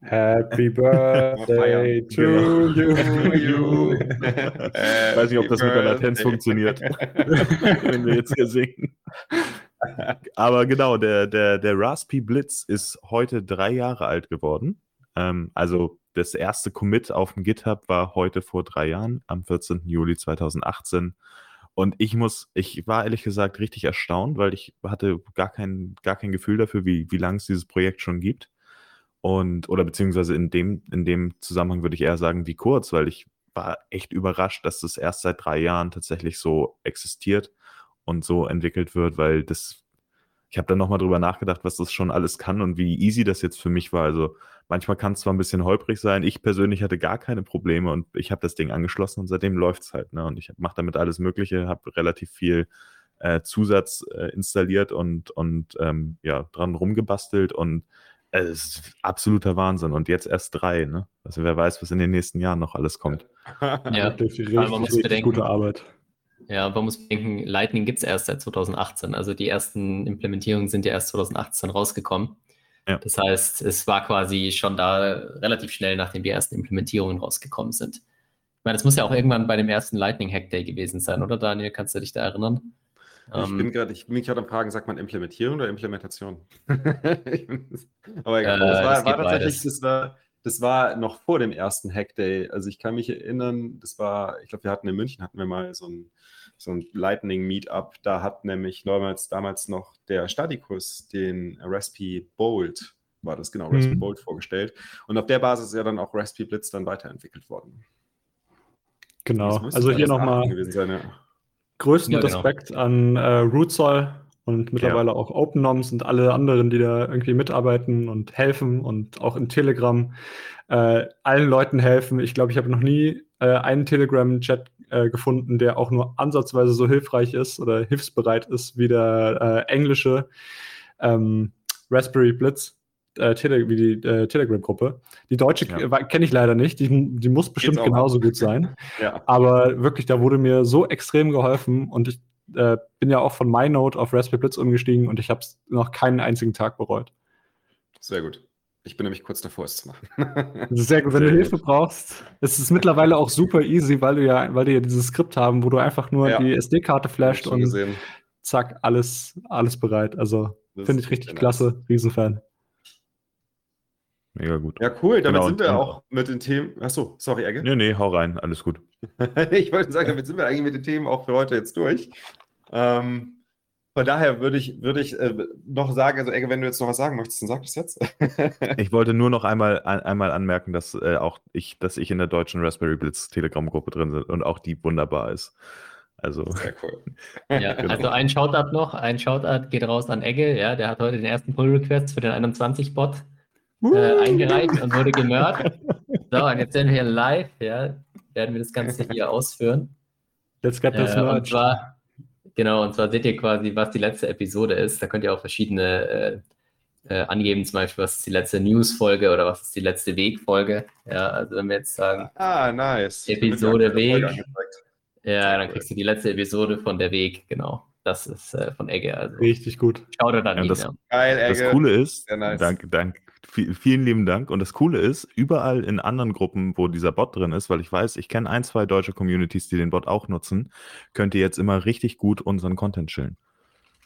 Happy Birthday to you. Ich weiß nicht, ob das mit der Latenz funktioniert, wenn wir jetzt hier singen. Aber genau, der, der, der Raspi Blitz ist heute drei Jahre alt geworden. Ähm, also das erste Commit auf dem GitHub war heute vor drei Jahren, am 14. Juli 2018. Und ich muss, ich war ehrlich gesagt richtig erstaunt, weil ich hatte gar kein, gar kein Gefühl dafür, wie, wie lange es dieses Projekt schon gibt. Und, oder beziehungsweise in dem, in dem Zusammenhang würde ich eher sagen, wie kurz, weil ich war echt überrascht, dass das erst seit drei Jahren tatsächlich so existiert und so entwickelt wird, weil das, ich habe dann nochmal drüber nachgedacht, was das schon alles kann und wie easy das jetzt für mich war. Also manchmal kann es zwar ein bisschen holprig sein. Ich persönlich hatte gar keine Probleme und ich habe das Ding angeschlossen und seitdem läuft es halt. Ne? Und ich mache damit alles Mögliche, habe relativ viel äh, Zusatz äh, installiert und, und ähm, ja, dran rumgebastelt und äh, es ist absoluter Wahnsinn. Und jetzt erst drei, ne? Also wer weiß, was in den nächsten Jahren noch alles kommt. Ja, richtig, aber man muss richtig bedenken- gute Arbeit. Ja, man muss bedenken, Lightning gibt es erst seit 2018. Also die ersten Implementierungen sind ja erst 2018 rausgekommen. Ja. Das heißt, es war quasi schon da relativ schnell, nachdem die ersten Implementierungen rausgekommen sind. Ich meine, es muss ja auch irgendwann bei dem ersten Lightning Hack Day gewesen sein, oder Daniel? Kannst du dich da erinnern? Ich Ähm, bin gerade, ich bin mich gerade am Fragen, sagt man Implementierung oder Implementation? Aber egal, Äh, das war, das war tatsächlich, das war, das war noch vor dem ersten Hackday. Also ich kann mich erinnern, das war, ich glaube, wir hatten in München hatten wir mal so ein, so ein Lightning Meetup. Da hat nämlich damals, damals noch der Statikus den Raspi Bolt, war das genau, Raspi Mhm. Bolt vorgestellt. Und auf der Basis ist ja dann auch Raspi Blitz dann weiterentwickelt worden. Genau. Also hier 2018 nochmal ja. größten Ja, genau. Respekt an äh, Rootsoll und mittlerweile auch OpenNoms und alle anderen, die da irgendwie mitarbeiten und helfen und auch in Telegram äh, allen Leuten helfen. Ich glaube, ich habe noch nie äh, einen Telegram-Chat äh, gefunden, der auch nur ansatzweise so hilfreich ist oder hilfsbereit ist wie der äh, englische ähm, Raspberry Blitz. Äh, Tele wie die äh, Telegram-Gruppe. Die deutsche Ja. kenne ich leider nicht. Die, die muss bestimmt genauso gut sein. ja. Aber wirklich, da wurde mir so extrem geholfen und ich äh, bin ja auch von MyNote auf Raspberry Blitz umgestiegen und ich habe es noch keinen einzigen Tag bereut. Sehr gut. Ich bin nämlich kurz davor, es zu machen. Sehr gut, wenn Sehr du gut. Hilfe brauchst. Es ist mittlerweile auch super easy, weil du ja, weil die ja dieses Skript haben, wo du einfach nur Ja. die SD-Karte flasht und gesehen. zack, alles, alles bereit. Also finde ich richtig klasse. Riesenfan. Mega gut. Ja, cool. Damit Genau, sind wir auch mit den Themen. Achso, sorry, Egge. Nee, nee, hau rein, alles gut. ich wollte sagen, damit sind wir eigentlich mit den Themen auch für heute jetzt durch. Ähm, von daher würde ich, würde ich äh, noch sagen, also Egge, wenn du jetzt noch was sagen möchtest, dann sag das jetzt. Ich wollte nur noch einmal, ein, einmal anmerken, dass äh, auch ich, dass ich in der deutschen Raspberry Blitz Telegram-Gruppe drin bin und auch die wunderbar ist. Also, Sehr cool. Ja, Genau. also ein Shoutout noch, ein Shoutout geht raus an Egge, ja, der hat heute den ersten Pull-Request für den 21-Bot äh, eingereicht und wurde gemerkt. So, und jetzt sind wir hier live, ja, werden wir das Ganze hier ausführen. Let's get this Äh, und zwar, genau, und zwar seht ihr quasi, was die letzte Episode ist. Da könnt ihr auch verschiedene äh, äh, angeben, zum Beispiel, was ist die letzte News-Folge oder was ist die letzte Weg-Folge. Ja, also wenn wir jetzt sagen, Ah, nice. Episode Weg. Ja, dann kriegst du die letzte Episode von der Weg, genau. Das ist äh, von Egge. Also Richtig gut. Shoutout an Ja, ihn, das- ja. Geil, Egge. das Coole ist, nice. danke, danke, vielen lieben Dank. Und das Coole ist, überall in anderen Gruppen, wo dieser Bot drin ist, weil ich weiß, ich kenne ein, zwei deutsche Communities, die den Bot auch nutzen, könnt ihr jetzt immer richtig gut unseren Content chillen.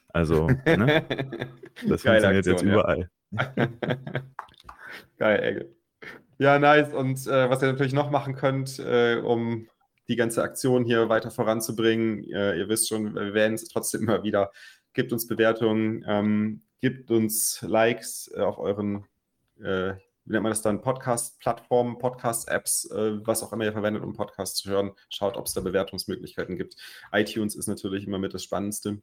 Also, ne, das Geile funktioniert jetzt Aktion, ja. überall. Geil, Egge. Ja, nice. Und äh, was ihr natürlich noch machen könnt, äh, um die ganze Aktion hier weiter voranzubringen, äh, ihr wisst schon, wir werden es trotzdem immer wieder, gebt uns Bewertungen, ähm, gebt uns Likes äh, auf euren, äh, wie nennt man das dann, Podcast-Plattformen, Podcast-Apps, äh, was auch immer ihr verwendet, um Podcasts zu hören. Schaut, ob es da Bewertungsmöglichkeiten gibt. iTunes ist natürlich immer mit das Spannendste.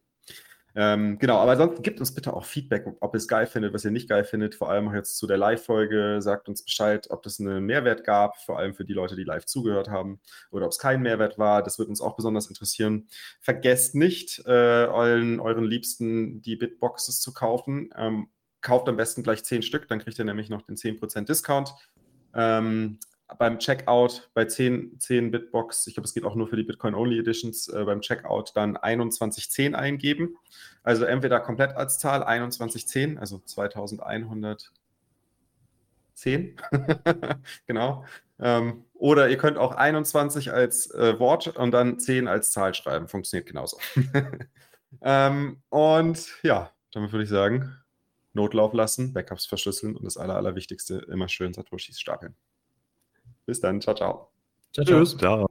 Ähm, genau, aber ansonsten gebt uns bitte auch Feedback, ob ihr es geil findet, was ihr nicht geil findet. Vor allem auch jetzt zu der Live-Folge. Sagt uns Bescheid, ob das einen Mehrwert gab, vor allem für die Leute, die live zugehört haben, oder ob es kein Mehrwert war. Das wird uns auch besonders interessieren. Vergesst nicht, äh, euren, euren Liebsten die Bitboxes zu kaufen. Ähm, kauft am besten gleich 10 Stück, dann kriegt ihr nämlich noch den 10% Discount. Ähm, beim Checkout bei 10, 10 Bitbox, ich glaube, es geht auch nur für die Bitcoin-Only Editions, äh, beim Checkout dann 2110 eingeben. Also entweder komplett als Zahl 2110, also 2110. genau. Ähm, oder ihr könnt auch 21 als äh, Wort und dann 10 als Zahl schreiben. Funktioniert genauso. ähm, und ja, damit würde ich sagen, Notlauf lassen, Backups verschlüsseln und das Aller, Allerwichtigste, immer schön Satoshis stapeln. Bis dann, ciao, ciao. Ciao, ciao. Tschüss. Ciao.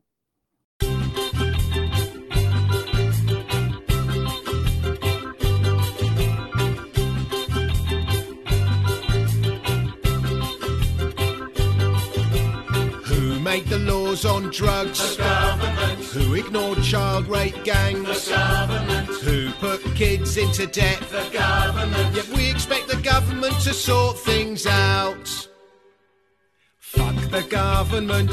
Who made the laws on drugs? The government Who ignored child rape gangs? The government. Who put kids into debt? The government. Yet we expect the government to sort things out. Fuck the government.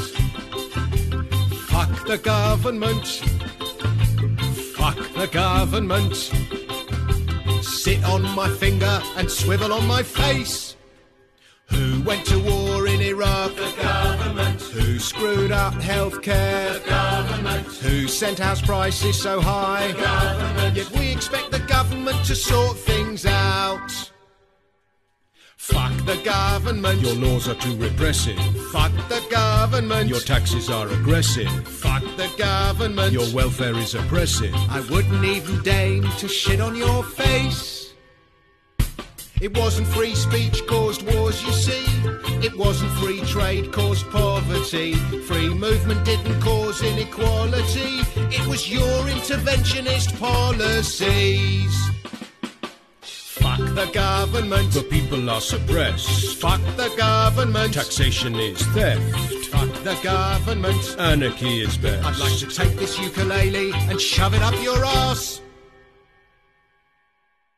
Fuck the government. Fuck the government. Sit on my finger and swivel on my face. Who went to war in Iraq? The government. Who screwed up healthcare? The government. Who sent house prices so high? The government. Yet we expect the government to sort things out. Fuck the government. Your laws are too repressive. Fuck the government. Your taxes are aggressive. Fuck the government. Your welfare is oppressive. I wouldn't even deign to shit on your face. It wasn't free speech caused wars, you see. It wasn't free trade caused poverty. Free movement didn't cause inequality. It was your interventionist policies. Fuck the government. The people are suppressed. Fuck the government. Taxation is theft. Fuck the government. Anarchy is best. I'd like to take this ukulele and shove it up your ass.